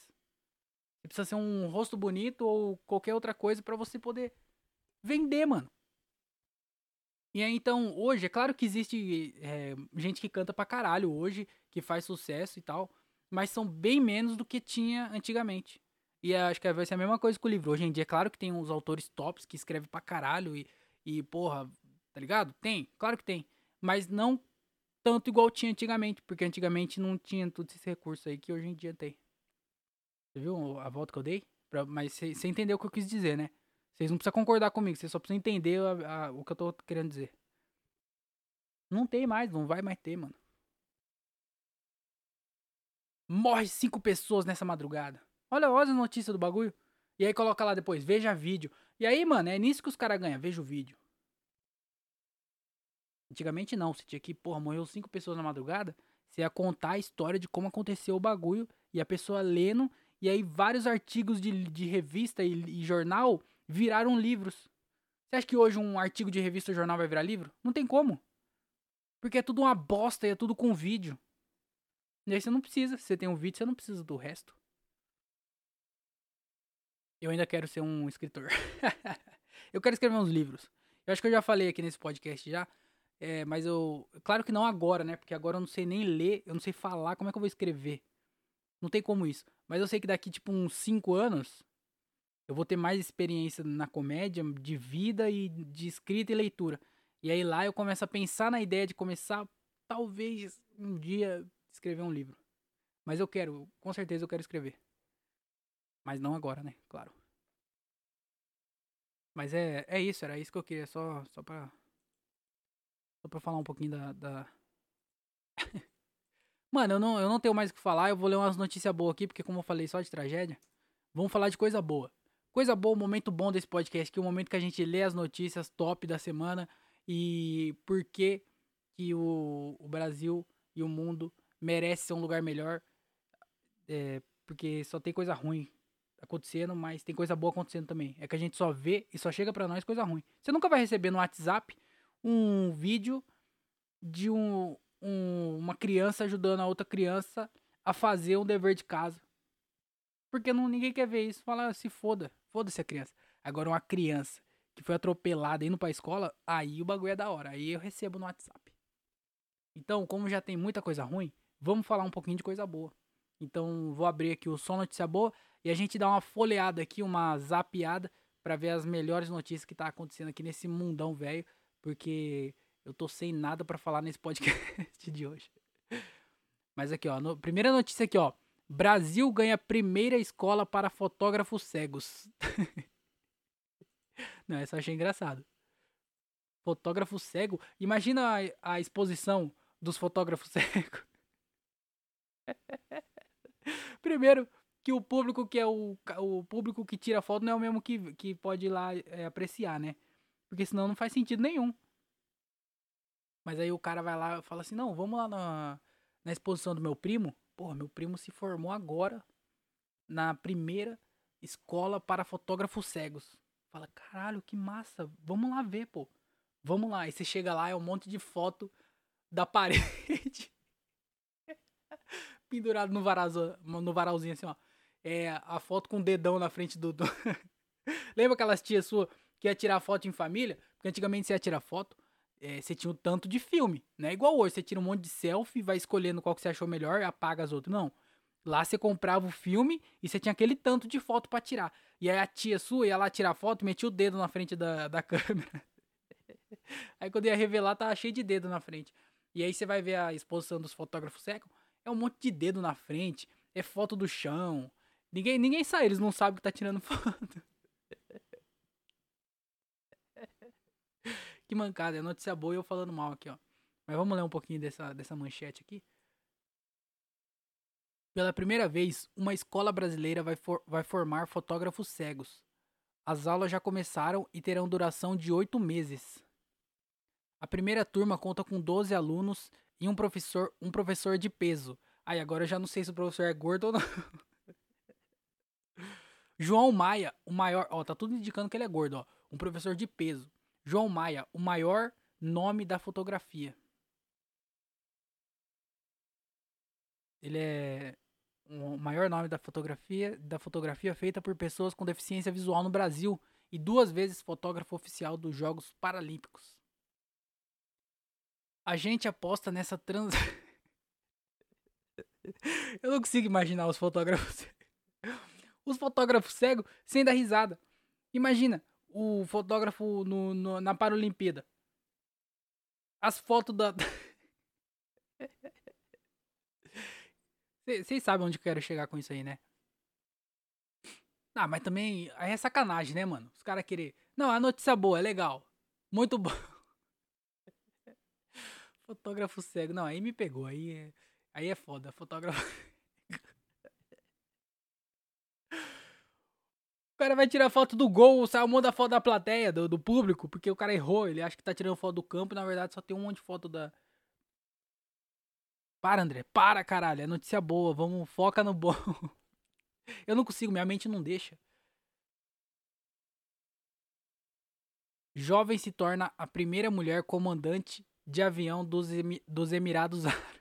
Você precisa ser um rosto bonito ou qualquer outra coisa para você poder vender, mano. E aí, então, hoje, é claro que existe é, gente que canta pra caralho hoje, que faz sucesso e tal, mas são bem menos do que tinha antigamente. E acho que vai ser a mesma coisa com o livro. Hoje em dia, é claro que tem uns autores tops que escrevem pra caralho e, e porra, tá ligado? Tem, claro que tem. Mas não tanto igual tinha antigamente, porque antigamente não tinha todo esse recurso aí que hoje em dia tem. Você viu a volta que eu dei? Pra, mas você entendeu o que eu quis dizer, né? Vocês não precisam concordar comigo, vocês só precisam entender a, a, o que eu tô querendo dizer. Não tem mais, não vai mais ter, mano. Morre cinco pessoas nessa madrugada. Olha, olha as notícias do bagulho. E aí coloca lá depois, veja vídeo. E aí, mano, é nisso que os caras ganham, veja o vídeo. Antigamente não, você tinha que, porra, morreu cinco pessoas na madrugada, você ia contar a história de como aconteceu o bagulho, e a pessoa lendo, e aí vários artigos de, de revista e, e jornal viraram livros. Você acha que hoje um artigo de revista ou jornal vai virar livro? Não tem como. Porque é tudo uma bosta e é tudo com vídeo. E aí você não precisa. Se você tem um vídeo, você não precisa do resto. Eu ainda quero ser um escritor. [LAUGHS] eu quero escrever uns livros. Eu acho que eu já falei aqui nesse podcast já. É, mas eu. Claro que não agora, né? Porque agora eu não sei nem ler, eu não sei falar, como é que eu vou escrever? Não tem como isso. Mas eu sei que daqui, tipo, uns 5 anos, eu vou ter mais experiência na comédia, de vida e de escrita e leitura. E aí lá eu começo a pensar na ideia de começar, talvez, um dia, escrever um livro. Mas eu quero, com certeza eu quero escrever. Mas não agora, né? Claro. Mas é, é isso, era isso que eu queria, só, só pra só pra falar um pouquinho da. da... [LAUGHS] Mano, eu não, eu não tenho mais o que falar. Eu vou ler umas notícias boas aqui, porque, como eu falei só de tragédia, vamos falar de coisa boa. Coisa boa, o momento bom desse podcast, que é o momento que a gente lê as notícias top da semana e por que, que o, o Brasil e o mundo merece ser um lugar melhor. É, porque só tem coisa ruim acontecendo, mas tem coisa boa acontecendo também. É que a gente só vê e só chega para nós coisa ruim. Você nunca vai receber no WhatsApp um vídeo de um, um, uma criança ajudando a outra criança a fazer um dever de casa. Porque não, ninguém quer ver isso. Fala, se foda. Foda-se a criança. Agora, uma criança que foi atropelada indo pra escola, aí o bagulho é da hora. Aí eu recebo no WhatsApp. Então, como já tem muita coisa ruim, vamos falar um pouquinho de coisa boa. Então, vou abrir aqui o Só Notícia Boa e a gente dá uma folheada aqui, uma zapeada, para ver as melhores notícias que tá acontecendo aqui nesse mundão velho porque eu tô sem nada para falar nesse podcast [LAUGHS] de hoje. Mas aqui, ó, no, primeira notícia aqui, ó. Brasil ganha primeira escola para fotógrafos cegos. [LAUGHS] Não, essa eu achei engraçado. Fotógrafo cego? Imagina a, a exposição dos fotógrafos [LAUGHS] cegos. Primeiro, que o público que é o, o público que tira foto não é o mesmo que, que pode ir lá é, apreciar, né? Porque senão não faz sentido nenhum. Mas aí o cara vai lá e fala assim: não, vamos lá na, na exposição do meu primo. Porra, meu primo se formou agora na primeira escola para fotógrafos cegos. Fala, caralho, que massa, vamos lá ver, pô. Vamos lá. Aí você chega lá, é um monte de foto da [LAUGHS] parede. Pendurado no, no varalzinho assim, ó. É a foto com o dedão na frente do. do... [LAUGHS] Lembra aquelas tias suas que ia tirar foto em família, porque antigamente você ia tirar foto, é, você tinha um tanto de filme, né? Igual hoje, você tira um monte de selfie, vai escolhendo qual que você achou melhor apaga as outras. Não. Lá você comprava o filme e você tinha aquele tanto de foto para tirar. E aí a tia sua ia lá tirar foto, metia o dedo na frente da, da [LAUGHS] câmera. aí quando ia revelar, tava cheio de dedo na frente. E aí você vai ver a exposição dos fotógrafos secos, é um monte de dedo na frente, é foto do chão. Ninguém, ninguém sai, eles não sabem que tá tirando [LAUGHS] foto. Que mancada, é notícia boa e eu falando mal aqui, ó. Mas vamos ler um pouquinho dessa, dessa manchete aqui. Pela primeira vez, uma escola brasileira vai, for, vai formar fotógrafos cegos. As aulas já começaram e terão duração de oito meses. A primeira turma conta com 12 alunos e um professor, um professor de peso. Aí agora eu já não sei se o professor é gordo ou não. [LAUGHS] João Maia, o maior, ó, tá tudo indicando que ele é gordo, ó. Um professor de peso. João Maia, o maior nome da fotografia. Ele é o maior nome da fotografia, da fotografia feita por pessoas com deficiência visual no Brasil e duas vezes fotógrafo oficial dos Jogos Paralímpicos. A gente aposta nessa trans. [LAUGHS] Eu não consigo imaginar os fotógrafos. [LAUGHS] Os fotógrafos cegos sem dar risada. Imagina o fotógrafo no, no na Paralimpíada. As fotos da. [LAUGHS] Vocês sabem onde eu quero chegar com isso aí, né? Ah, mas também aí é sacanagem, né, mano? Os caras querer. Não, a notícia boa, é legal. Muito bom. Fotógrafo cego. Não, aí me pegou. Aí é, aí é foda. Fotógrafo. [LAUGHS] o cara vai tirar foto do gol, sai um monte da foto da plateia, do, do público, porque o cara errou. Ele acha que tá tirando foto do campo e na verdade só tem um monte de foto da. Para, André. Para, caralho. É notícia boa. Vamos, foca no bom. [LAUGHS] Eu não consigo, minha mente não deixa. Jovem se torna a primeira mulher comandante de avião dos, Emi dos Emirados Árabes. [LAUGHS]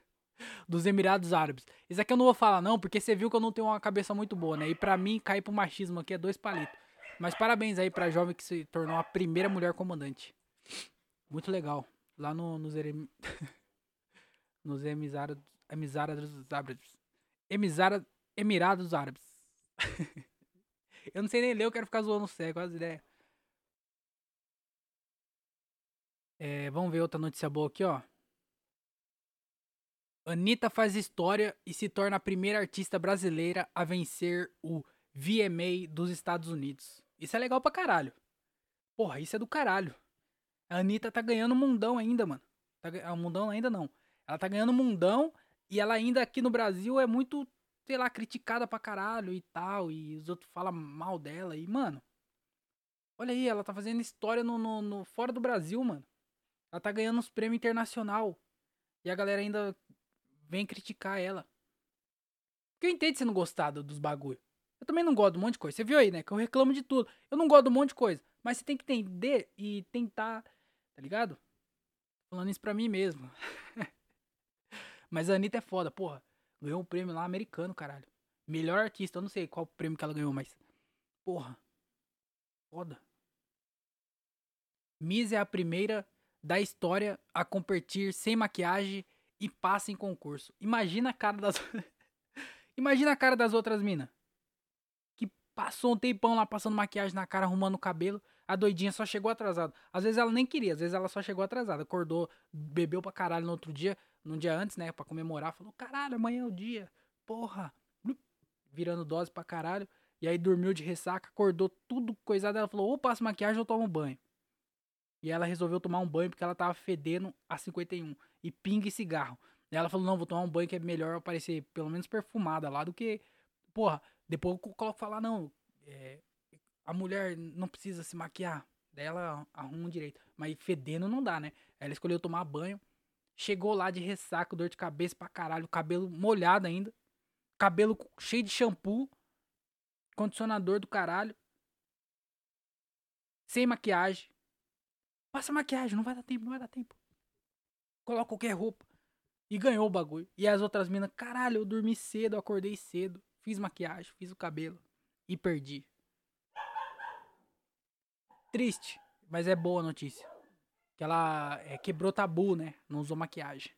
Dos Emirados Árabes. Isso aqui eu não vou falar não, porque você viu que eu não tenho uma cabeça muito boa, né? E pra mim, cair pro machismo aqui é dois palitos. Mas parabéns aí pra jovem que se tornou a primeira mulher comandante. Muito legal. Lá no, nos, Erem... [LAUGHS] nos Emirados Árabes. Emirados [LAUGHS] Árabes. eu não sei nem ler, eu quero ficar zoando o cego, as ideias. É, vamos ver outra notícia boa aqui, ó. Anitta faz história e se torna a primeira artista brasileira a vencer o VMA dos Estados Unidos. Isso é legal pra caralho. Porra, isso é do caralho. A Anitta tá ganhando mundão ainda, mano. Tá, ah, mundão ainda não. Ela tá ganhando mundão e ela ainda aqui no Brasil é muito sei lá, criticada pra caralho e tal, e os outros falam mal dela, e, mano, olha aí, ela tá fazendo história no, no, no fora do Brasil, mano. Ela tá ganhando uns prêmios internacional, e a galera ainda vem criticar ela. Porque eu entendo você não gostar dos bagulho. Eu também não gosto de um monte de coisa. Você viu aí, né? Que eu reclamo de tudo. Eu não gosto de um monte de coisa. Mas você tem que entender e tentar, tá ligado? Falando isso pra mim mesmo. [LAUGHS] Mas a Anitta é foda, porra. Ganhou um prêmio lá americano, caralho. Melhor artista, eu não sei qual prêmio que ela ganhou, mas. Porra. Foda. Miss é a primeira da história a competir sem maquiagem e passa em concurso. Imagina a cara das. [LAUGHS] Imagina a cara das outras minas. Que passou um tempão lá passando maquiagem na cara, arrumando o cabelo. A doidinha só chegou atrasada. Às vezes ela nem queria, às vezes ela só chegou atrasada. Acordou, bebeu pra caralho no outro dia num dia antes, né, para comemorar, falou: "Caralho, amanhã é o dia". Porra. Virando dose pra caralho. E aí dormiu de ressaca, acordou tudo coisado, ela falou: "Ou passo maquiagem ou tomo banho". E ela resolveu tomar um banho porque ela tava fedendo a 51 e pinga e cigarro. E ela falou: "Não, vou tomar um banho que é melhor aparecer pelo menos perfumada lá do que, porra, depois eu coloco falar não, é, a mulher não precisa se maquiar. Daí ela arruma direito. Mas fedendo não dá, né? Ela escolheu tomar banho. Chegou lá de ressaca, dor de cabeça pra caralho, cabelo molhado ainda. Cabelo cheio de shampoo. Condicionador do caralho. Sem maquiagem. Passa maquiagem, não vai dar tempo, não vai dar tempo. Coloca qualquer roupa. E ganhou o bagulho. E as outras minas, caralho, eu dormi cedo, acordei cedo. Fiz maquiagem, fiz o cabelo. E perdi. Triste, mas é boa notícia. Que ela é, quebrou tabu, né? Não usou maquiagem.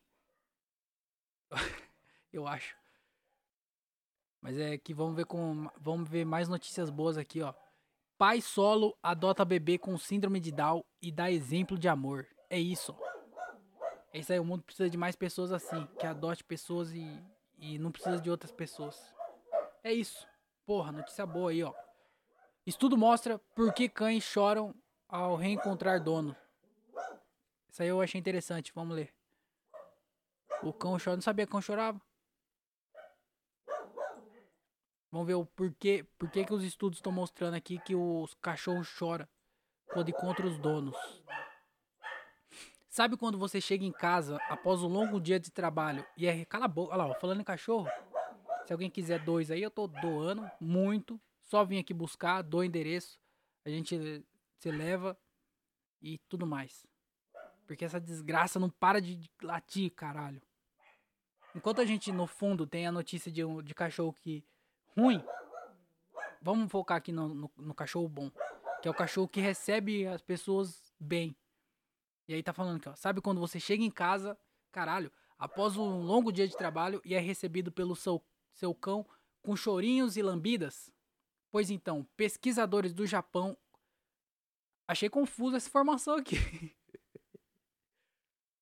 [LAUGHS] Eu acho. Mas é que vamos ver com. Vamos ver mais notícias boas aqui, ó. Pai solo adota bebê com síndrome de Down e dá exemplo de amor. É isso. É isso aí, o mundo precisa de mais pessoas assim, que adote pessoas e, e não precisa de outras pessoas. É isso. Porra, notícia boa aí, ó. Estudo mostra por que cães choram ao reencontrar dono. Isso aí eu achei interessante, vamos ler. O cão chora, não sabia que o cão chorava. Vamos ver o porquê, porquê que os estudos estão mostrando aqui que os cachorros choram quando encontram os donos. Sabe quando você chega em casa após um longo dia de trabalho e é. Cala a boca, olha lá, falando em cachorro. Se alguém quiser dois aí, eu tô doando muito. Só vim aqui buscar, dou endereço. A gente se leva e tudo mais. Porque essa desgraça não para de latir, caralho. enquanto a gente no fundo tem a notícia de, um, de cachorro que ruim, vamos focar aqui no, no, no cachorro bom, que é o cachorro que recebe as pessoas bem. E aí tá falando aqui, ó, sabe quando você chega em casa, caralho, após um longo dia de trabalho e é recebido pelo seu, seu cão com chorinhos e lambidas? Pois então, pesquisadores do Japão. Achei confusa essa informação aqui. [LAUGHS]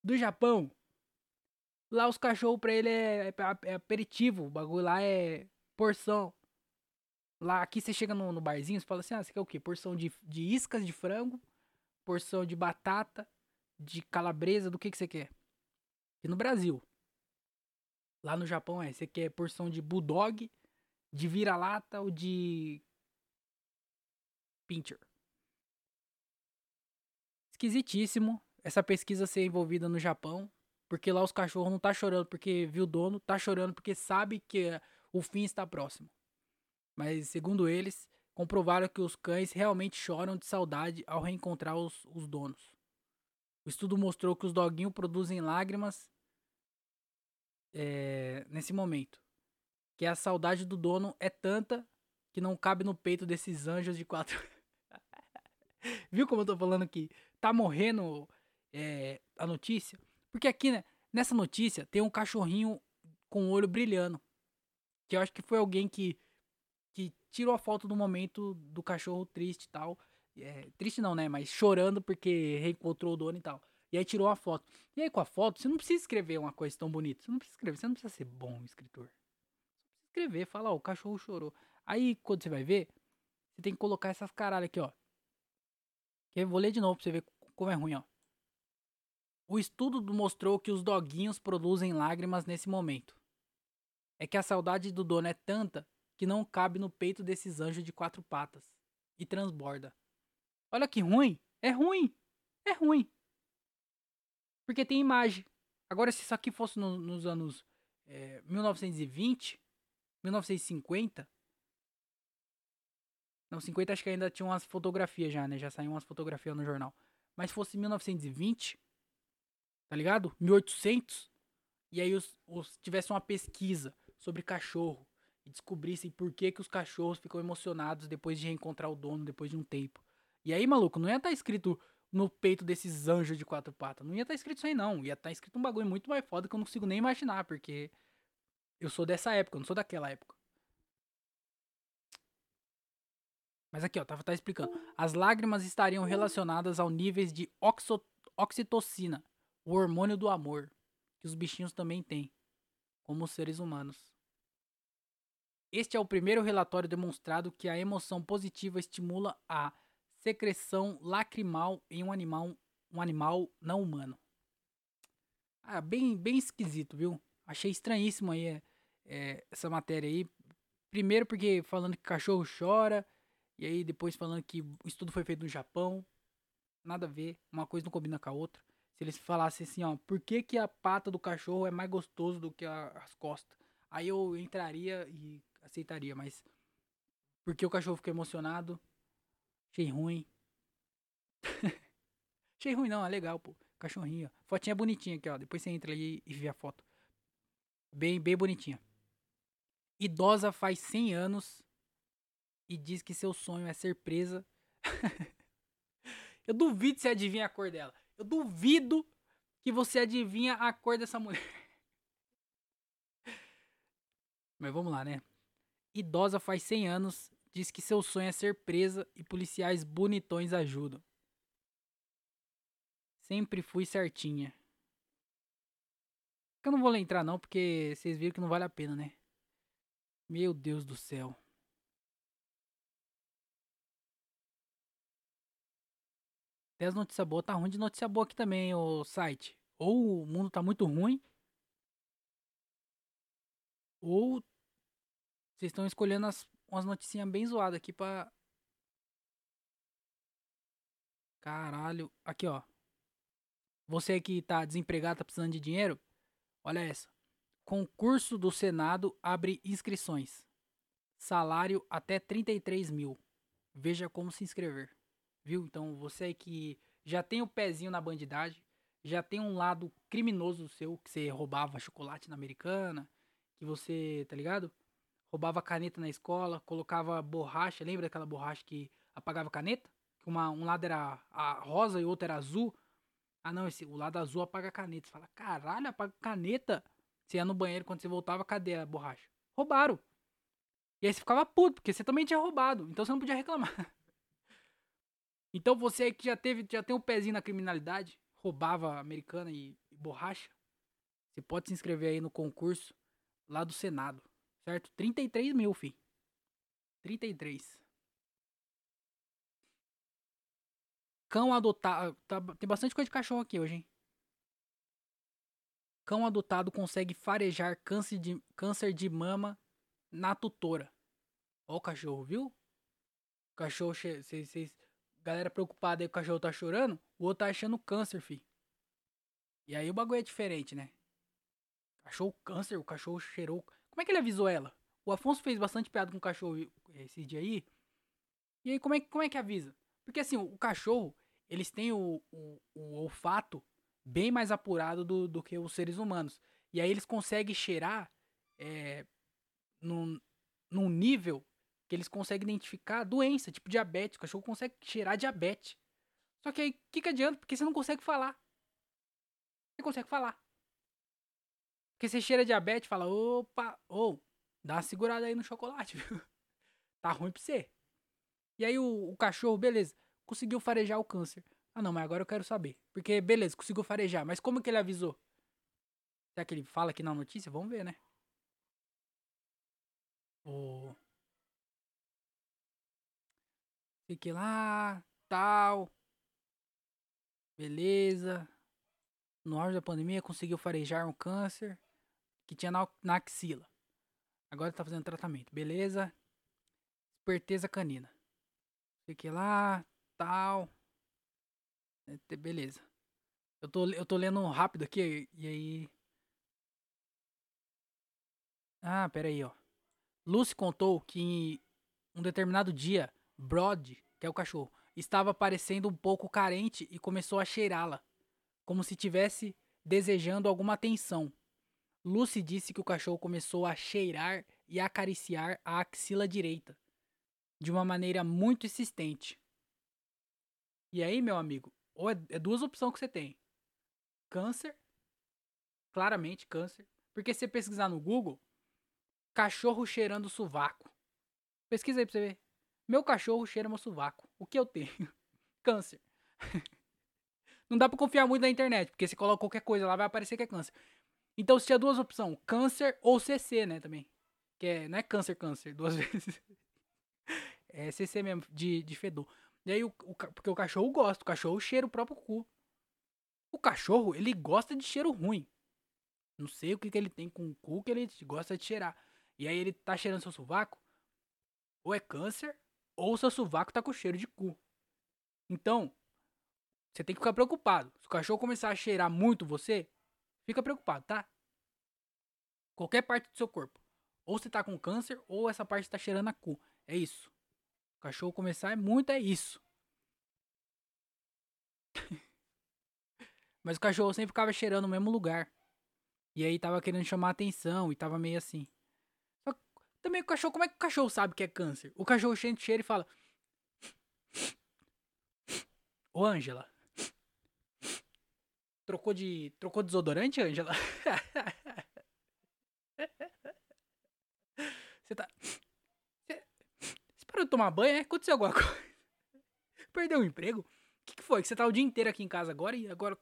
do Japão. Lá os cachorros pra ele é, é, é, aperitivo. O bagulho lá é porção. Lá aqui você chega no, no barzinho, você fala assim: ah, você quer o quê? Porção de, de iscas de frango, porção de batata, de calabresa, do que, que você quer? E no Brasil. Lá no Japão é, você quer porção de bulldog, de vira-lata ou de pincher. Esquisitíssimo essa pesquisa ser envolvida no Japão, porque lá os cachorros não tá chorando porque viu o dono, tá chorando porque sabe que o fim está próximo. Mas segundo eles, comprovaram que os cães realmente choram de saudade ao reencontrar os, os donos. O estudo mostrou que os doguinhos produzem lágrimas é, nesse momento. Que a saudade do dono é tanta que não cabe no peito desses anjos de quatro. [LAUGHS] Viu como eu tô falando que tá morrendo é, a notícia? Porque aqui, né, nessa notícia, tem um cachorrinho com o olho brilhando. Que eu acho que foi alguém que, que tirou a foto do momento do cachorro triste e tal. É, triste não, né? Mas chorando porque reencontrou o dono e tal. E aí tirou a foto. E aí com a foto, você não precisa escrever uma coisa tão bonita. Você não precisa escrever, você não precisa ser bom escritor. Escrever, falar, ó, o cachorro chorou. Aí quando você vai ver, você tem que colocar essas caralho aqui, ó. Que eu vou ler de novo pra você ver como é ruim, ó. O estudo mostrou que os doguinhos produzem lágrimas nesse momento. É que a saudade do dono é tanta que não cabe no peito desses anjos de quatro patas e transborda. Olha que ruim! É ruim! É ruim! Porque tem imagem. Agora, se isso aqui fosse no, nos anos é, 1920, 1950. Não, 50 acho que ainda tinha umas fotografias já, né? Já saiu umas fotografias no jornal. Mas fosse 1920, tá ligado? 1800. E aí os, os tivesse uma pesquisa sobre cachorro e descobrissem por que, que os cachorros ficam emocionados depois de reencontrar o dono depois de um tempo. E aí, maluco, não ia estar tá escrito no peito desses anjos de quatro patas. Não ia estar tá escrito isso aí, não. Ia estar tá escrito um bagulho muito mais foda que eu não consigo nem imaginar, porque eu sou dessa época, eu não sou daquela época. Mas aqui, ó, tá, tá explicando. As lágrimas estariam relacionadas ao níveis de oxo, oxitocina, o hormônio do amor, que os bichinhos também têm, como os seres humanos. Este é o primeiro relatório demonstrado que a emoção positiva estimula a secreção lacrimal em um animal, um animal não humano. Ah, bem, bem esquisito, viu? Achei estranhíssimo aí é, essa matéria aí. Primeiro porque falando que cachorro chora, e aí depois falando que o estudo foi feito no Japão. Nada a ver, uma coisa não combina com a outra. Se eles falassem assim, ó, por que, que a pata do cachorro é mais gostoso do que a, as costas? Aí eu entraria e aceitaria, mas porque o cachorro ficou emocionado, achei ruim. [LAUGHS] achei ruim não, é legal, pô. Cachorrinho, ó. Fotinha bonitinha aqui, ó. Depois você entra ali e vê a foto. Bem, bem bonitinha. Idosa faz 100 anos e diz que seu sonho é ser presa. [LAUGHS] Eu duvido você adivinha a cor dela. Eu duvido que você adivinha a cor dessa mulher. [LAUGHS] Mas vamos lá, né? Idosa faz 100 anos, diz que seu sonho é ser presa e policiais bonitões ajudam. Sempre fui certinha. Eu não vou entrar não, porque vocês viram que não vale a pena, né? Meu Deus do céu. Até as notícias boas tá ruim de notícia boa aqui também, o site. Ou o mundo tá muito ruim. Ou vocês estão escolhendo as, umas noticinhas bem zoadas aqui pra. Caralho. Aqui, ó. Você que tá desempregado, tá precisando de dinheiro. Olha essa. Concurso do Senado abre inscrições. Salário até 33 mil. Veja como se inscrever. Viu? Então você que já tem o pezinho na bandidagem, já tem um lado criminoso seu, que você roubava chocolate na americana, que você, tá ligado? Roubava caneta na escola, colocava borracha, lembra daquela borracha que apagava caneta? Que uma, um lado era a rosa e o outro era azul. Ah não, esse, o lado azul apaga caneta. Você fala, caralho, apaga caneta. Você ia no banheiro, quando você voltava, cadê a borracha? Roubaram. E aí você ficava puto, porque você também tinha roubado. Então você não podia reclamar. [LAUGHS] Então você que já teve, já tem um pezinho na criminalidade, roubava americana e, e borracha, você pode se inscrever aí no concurso lá do Senado, certo? 33 mil, fi. 33. Cão adotado. Tá, tem bastante coisa de cachorro aqui hoje, hein? Cão adotado consegue farejar câncer de, câncer de mama na tutora. Ó o cachorro, viu? Cachorro, vocês galera preocupada aí que o cachorro tá chorando, o outro tá achando câncer, fi. E aí o bagulho é diferente, né? Achou câncer, o cachorro cheirou. Como é que ele avisou ela? O Afonso fez bastante piada com o cachorro esse dia aí. E aí, como é, como é que avisa? Porque assim, o cachorro, eles têm o, o, o olfato bem mais apurado do, do que os seres humanos. E aí eles conseguem cheirar é, num, num nível que eles conseguem identificar doença, tipo diabetes. O cachorro consegue cheirar diabetes. Só que aí, o que, que adianta? Porque você não consegue falar. Você consegue falar. Porque você cheira diabetes fala, opa, ou, oh, dá uma segurada aí no chocolate, [LAUGHS] viu? tá ruim pra você. E aí o, o cachorro, beleza, conseguiu farejar o câncer. Ah não, mas agora eu quero saber. Porque, beleza, conseguiu farejar. Mas como que ele avisou? Será que ele fala aqui na notícia? Vamos ver, né? O... Fique lá, tal. Beleza. No auge da pandemia conseguiu farejar um câncer que tinha na, na axila. Agora tá fazendo tratamento. Beleza. Esperteza canina. Fique lá, tal. É, beleza. Eu tô, eu tô lendo rápido aqui e aí. Ah, pera aí, ó. Lucy contou que em um determinado dia Brod, que é o cachorro, estava parecendo um pouco carente e começou a cheirá-la, como se tivesse desejando alguma atenção. Lucy disse que o cachorro começou a cheirar e acariciar a axila direita, de uma maneira muito insistente. E aí, meu amigo, ou é, é duas opções que você tem: câncer, claramente câncer, porque se você pesquisar no Google, cachorro cheirando sovaco. Pesquisa aí pra você ver. Meu cachorro cheira meu sovaco. O que eu tenho? [LAUGHS] câncer. [LAUGHS] Não dá pra confiar muito na internet, porque se coloca qualquer coisa lá vai aparecer que é câncer. Então você tinha duas opções, câncer ou CC, né, também. Que é, não é câncer, câncer, duas [LAUGHS] vezes. É CC mesmo, de, de fedor. E aí, o, o, porque o cachorro gosta, o cachorro cheira o próprio cu. O cachorro, ele gosta de cheiro ruim. Não sei o que, que ele tem com o cu que ele gosta de cheirar. E aí ele tá cheirando seu sovaco. Ou é câncer, ou seu sovaco tá com cheiro de cu. Então, você tem que ficar preocupado. Se o cachorro começar a cheirar muito você, fica preocupado, tá? Qualquer parte do seu corpo. Ou você tá com câncer, ou essa parte tá cheirando a cu. É isso. O cachorro começar é muito, é isso. [LAUGHS] Mas o cachorro sempre ficava cheirando no mesmo lugar. E aí tava querendo chamar atenção e tava meio assim. Também o cachorro, como é que o cachorro sabe que é câncer? O cachorro sente cheiro e fala. Ô, Ângela. Trocou de. Trocou desodorante, Ângela? [LAUGHS] Você tá. Você, parou de tomar banho, é? Aconteceu alguma coisa? Perdeu o emprego? O que, que foi? Que você tá o dia inteiro aqui em casa agora e agora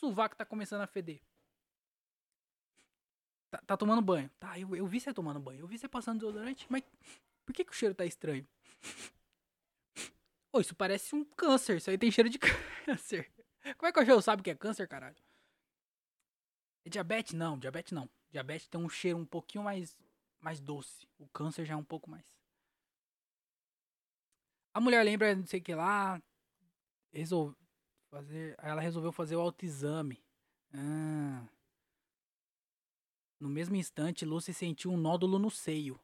o tá começando a feder. Tá, tá, tomando banho. Tá, eu, eu vi você tomando banho. Eu vi você passando desodorante. Mas por que, que o cheiro tá estranho? Pô, isso parece um câncer. Isso aí tem cheiro de [LAUGHS] câncer. Como é que o cachorro sabe que é câncer, caralho? É diabetes? Não, diabetes não. Diabetes tem um cheiro um pouquinho mais, mais doce. O câncer já é um pouco mais. A mulher lembra, não sei o que lá. Resolve fazer. Ela resolveu fazer o autoexame. Ah. No mesmo instante, Lucy sentiu um nódulo no seio.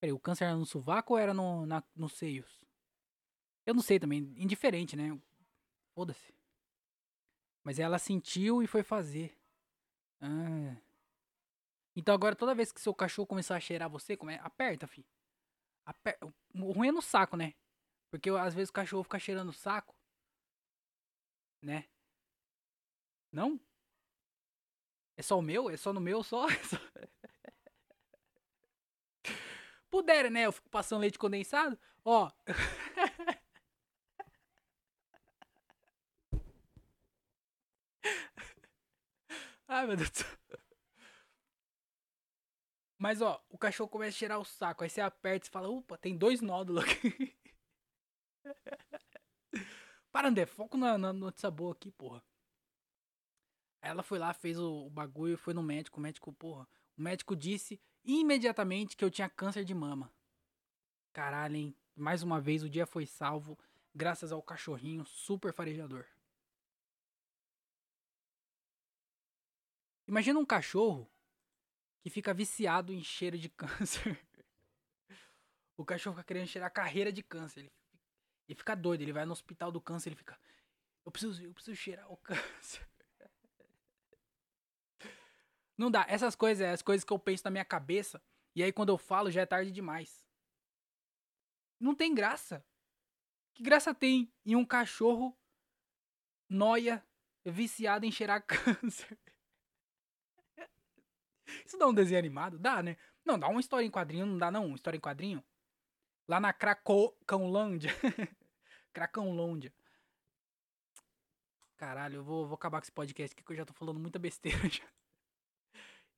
Peraí, o câncer era no sovaco ou era no, na, nos seios? Eu não sei também. Indiferente, né? Foda-se. Mas ela sentiu e foi fazer. Ah. Então agora toda vez que seu cachorro começar a cheirar você, come... aperta, fi. Aper... O ruim é no saco, né? Porque às vezes o cachorro fica cheirando o saco. Né? Não? É só o meu? É só no meu só? [LAUGHS] Puder, né? Eu fico passando leite condensado. Ó. [LAUGHS] Ai, meu Deus do céu. Mas, ó, o cachorro começa a cheirar o saco. Aí você aperta e fala, opa, tem dois nódulos aqui. [LAUGHS] Para, André, foco na, na notícia boa aqui, porra. Ela foi lá, fez o, o bagulho, foi no médico. O médico, porra. O médico disse imediatamente que eu tinha câncer de mama. Caralho, hein? Mais uma vez o dia foi salvo graças ao cachorrinho super farejador. Imagina um cachorro que fica viciado em cheiro de [LAUGHS] câncer. o cachorro fica querendo cheirar a carreira de câncer. Ele, ele fica doido, ele vai no hospital do câncer, ele fica. Eu preciso, eu preciso cheirar o [LAUGHS] câncer. Não dá. Essas coisas, é as coisas que eu penso na minha cabeça. E aí quando eu falo já é tarde demais. Não tem graça. Que graça tem em um cachorro noia viciado em cheirar [LAUGHS] câncer? Isso dá um desenho animado? Dá, né? Não, dá uma história em quadrinho, não dá não? Uma história em quadrinho? Lá na Cracãolândia. [LAUGHS] Cracãolândia. Caralho, eu vou, vou acabar com esse podcast aqui que eu já tô falando muita besteira [LAUGHS] já.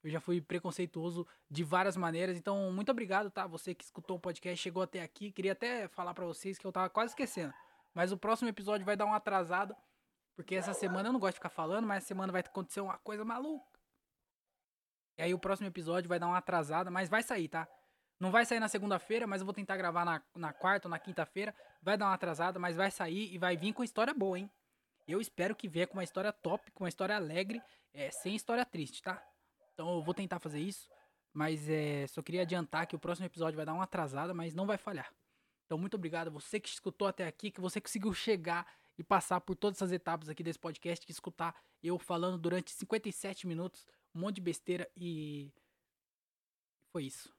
Eu já fui preconceituoso de várias maneiras. Então, muito obrigado, tá? Você que escutou o podcast, chegou até aqui. Queria até falar para vocês que eu tava quase esquecendo. Mas o próximo episódio vai dar uma atrasada. Porque essa semana eu não gosto de ficar falando, mas essa semana vai acontecer uma coisa maluca. E aí o próximo episódio vai dar uma atrasada, mas vai sair, tá? Não vai sair na segunda-feira, mas eu vou tentar gravar na, na quarta ou na quinta-feira. Vai dar uma atrasada, mas vai sair e vai vir com história boa, hein? Eu espero que venha com uma história top, com uma história alegre, é, sem história triste, tá? Então eu vou tentar fazer isso. Mas é, só queria adiantar que o próximo episódio vai dar uma atrasada, mas não vai falhar. Então, muito obrigado a você que escutou até aqui, que você conseguiu chegar e passar por todas essas etapas aqui desse podcast, que escutar eu falando durante 57 minutos, um monte de besteira e. Foi isso.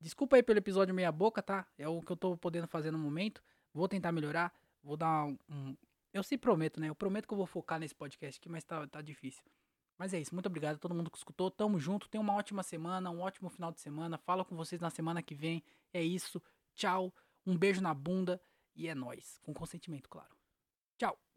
Desculpa aí pelo episódio meia boca, tá? É o que eu tô podendo fazer no momento. Vou tentar melhorar. Vou dar um. Eu se prometo, né? Eu prometo que eu vou focar nesse podcast aqui, mas tá, tá difícil. Mas é isso, muito obrigado a todo mundo que escutou. Tamo junto, tenha uma ótima semana, um ótimo final de semana. Falo com vocês na semana que vem. É isso. Tchau. Um beijo na bunda e é nós, com consentimento, claro. Tchau.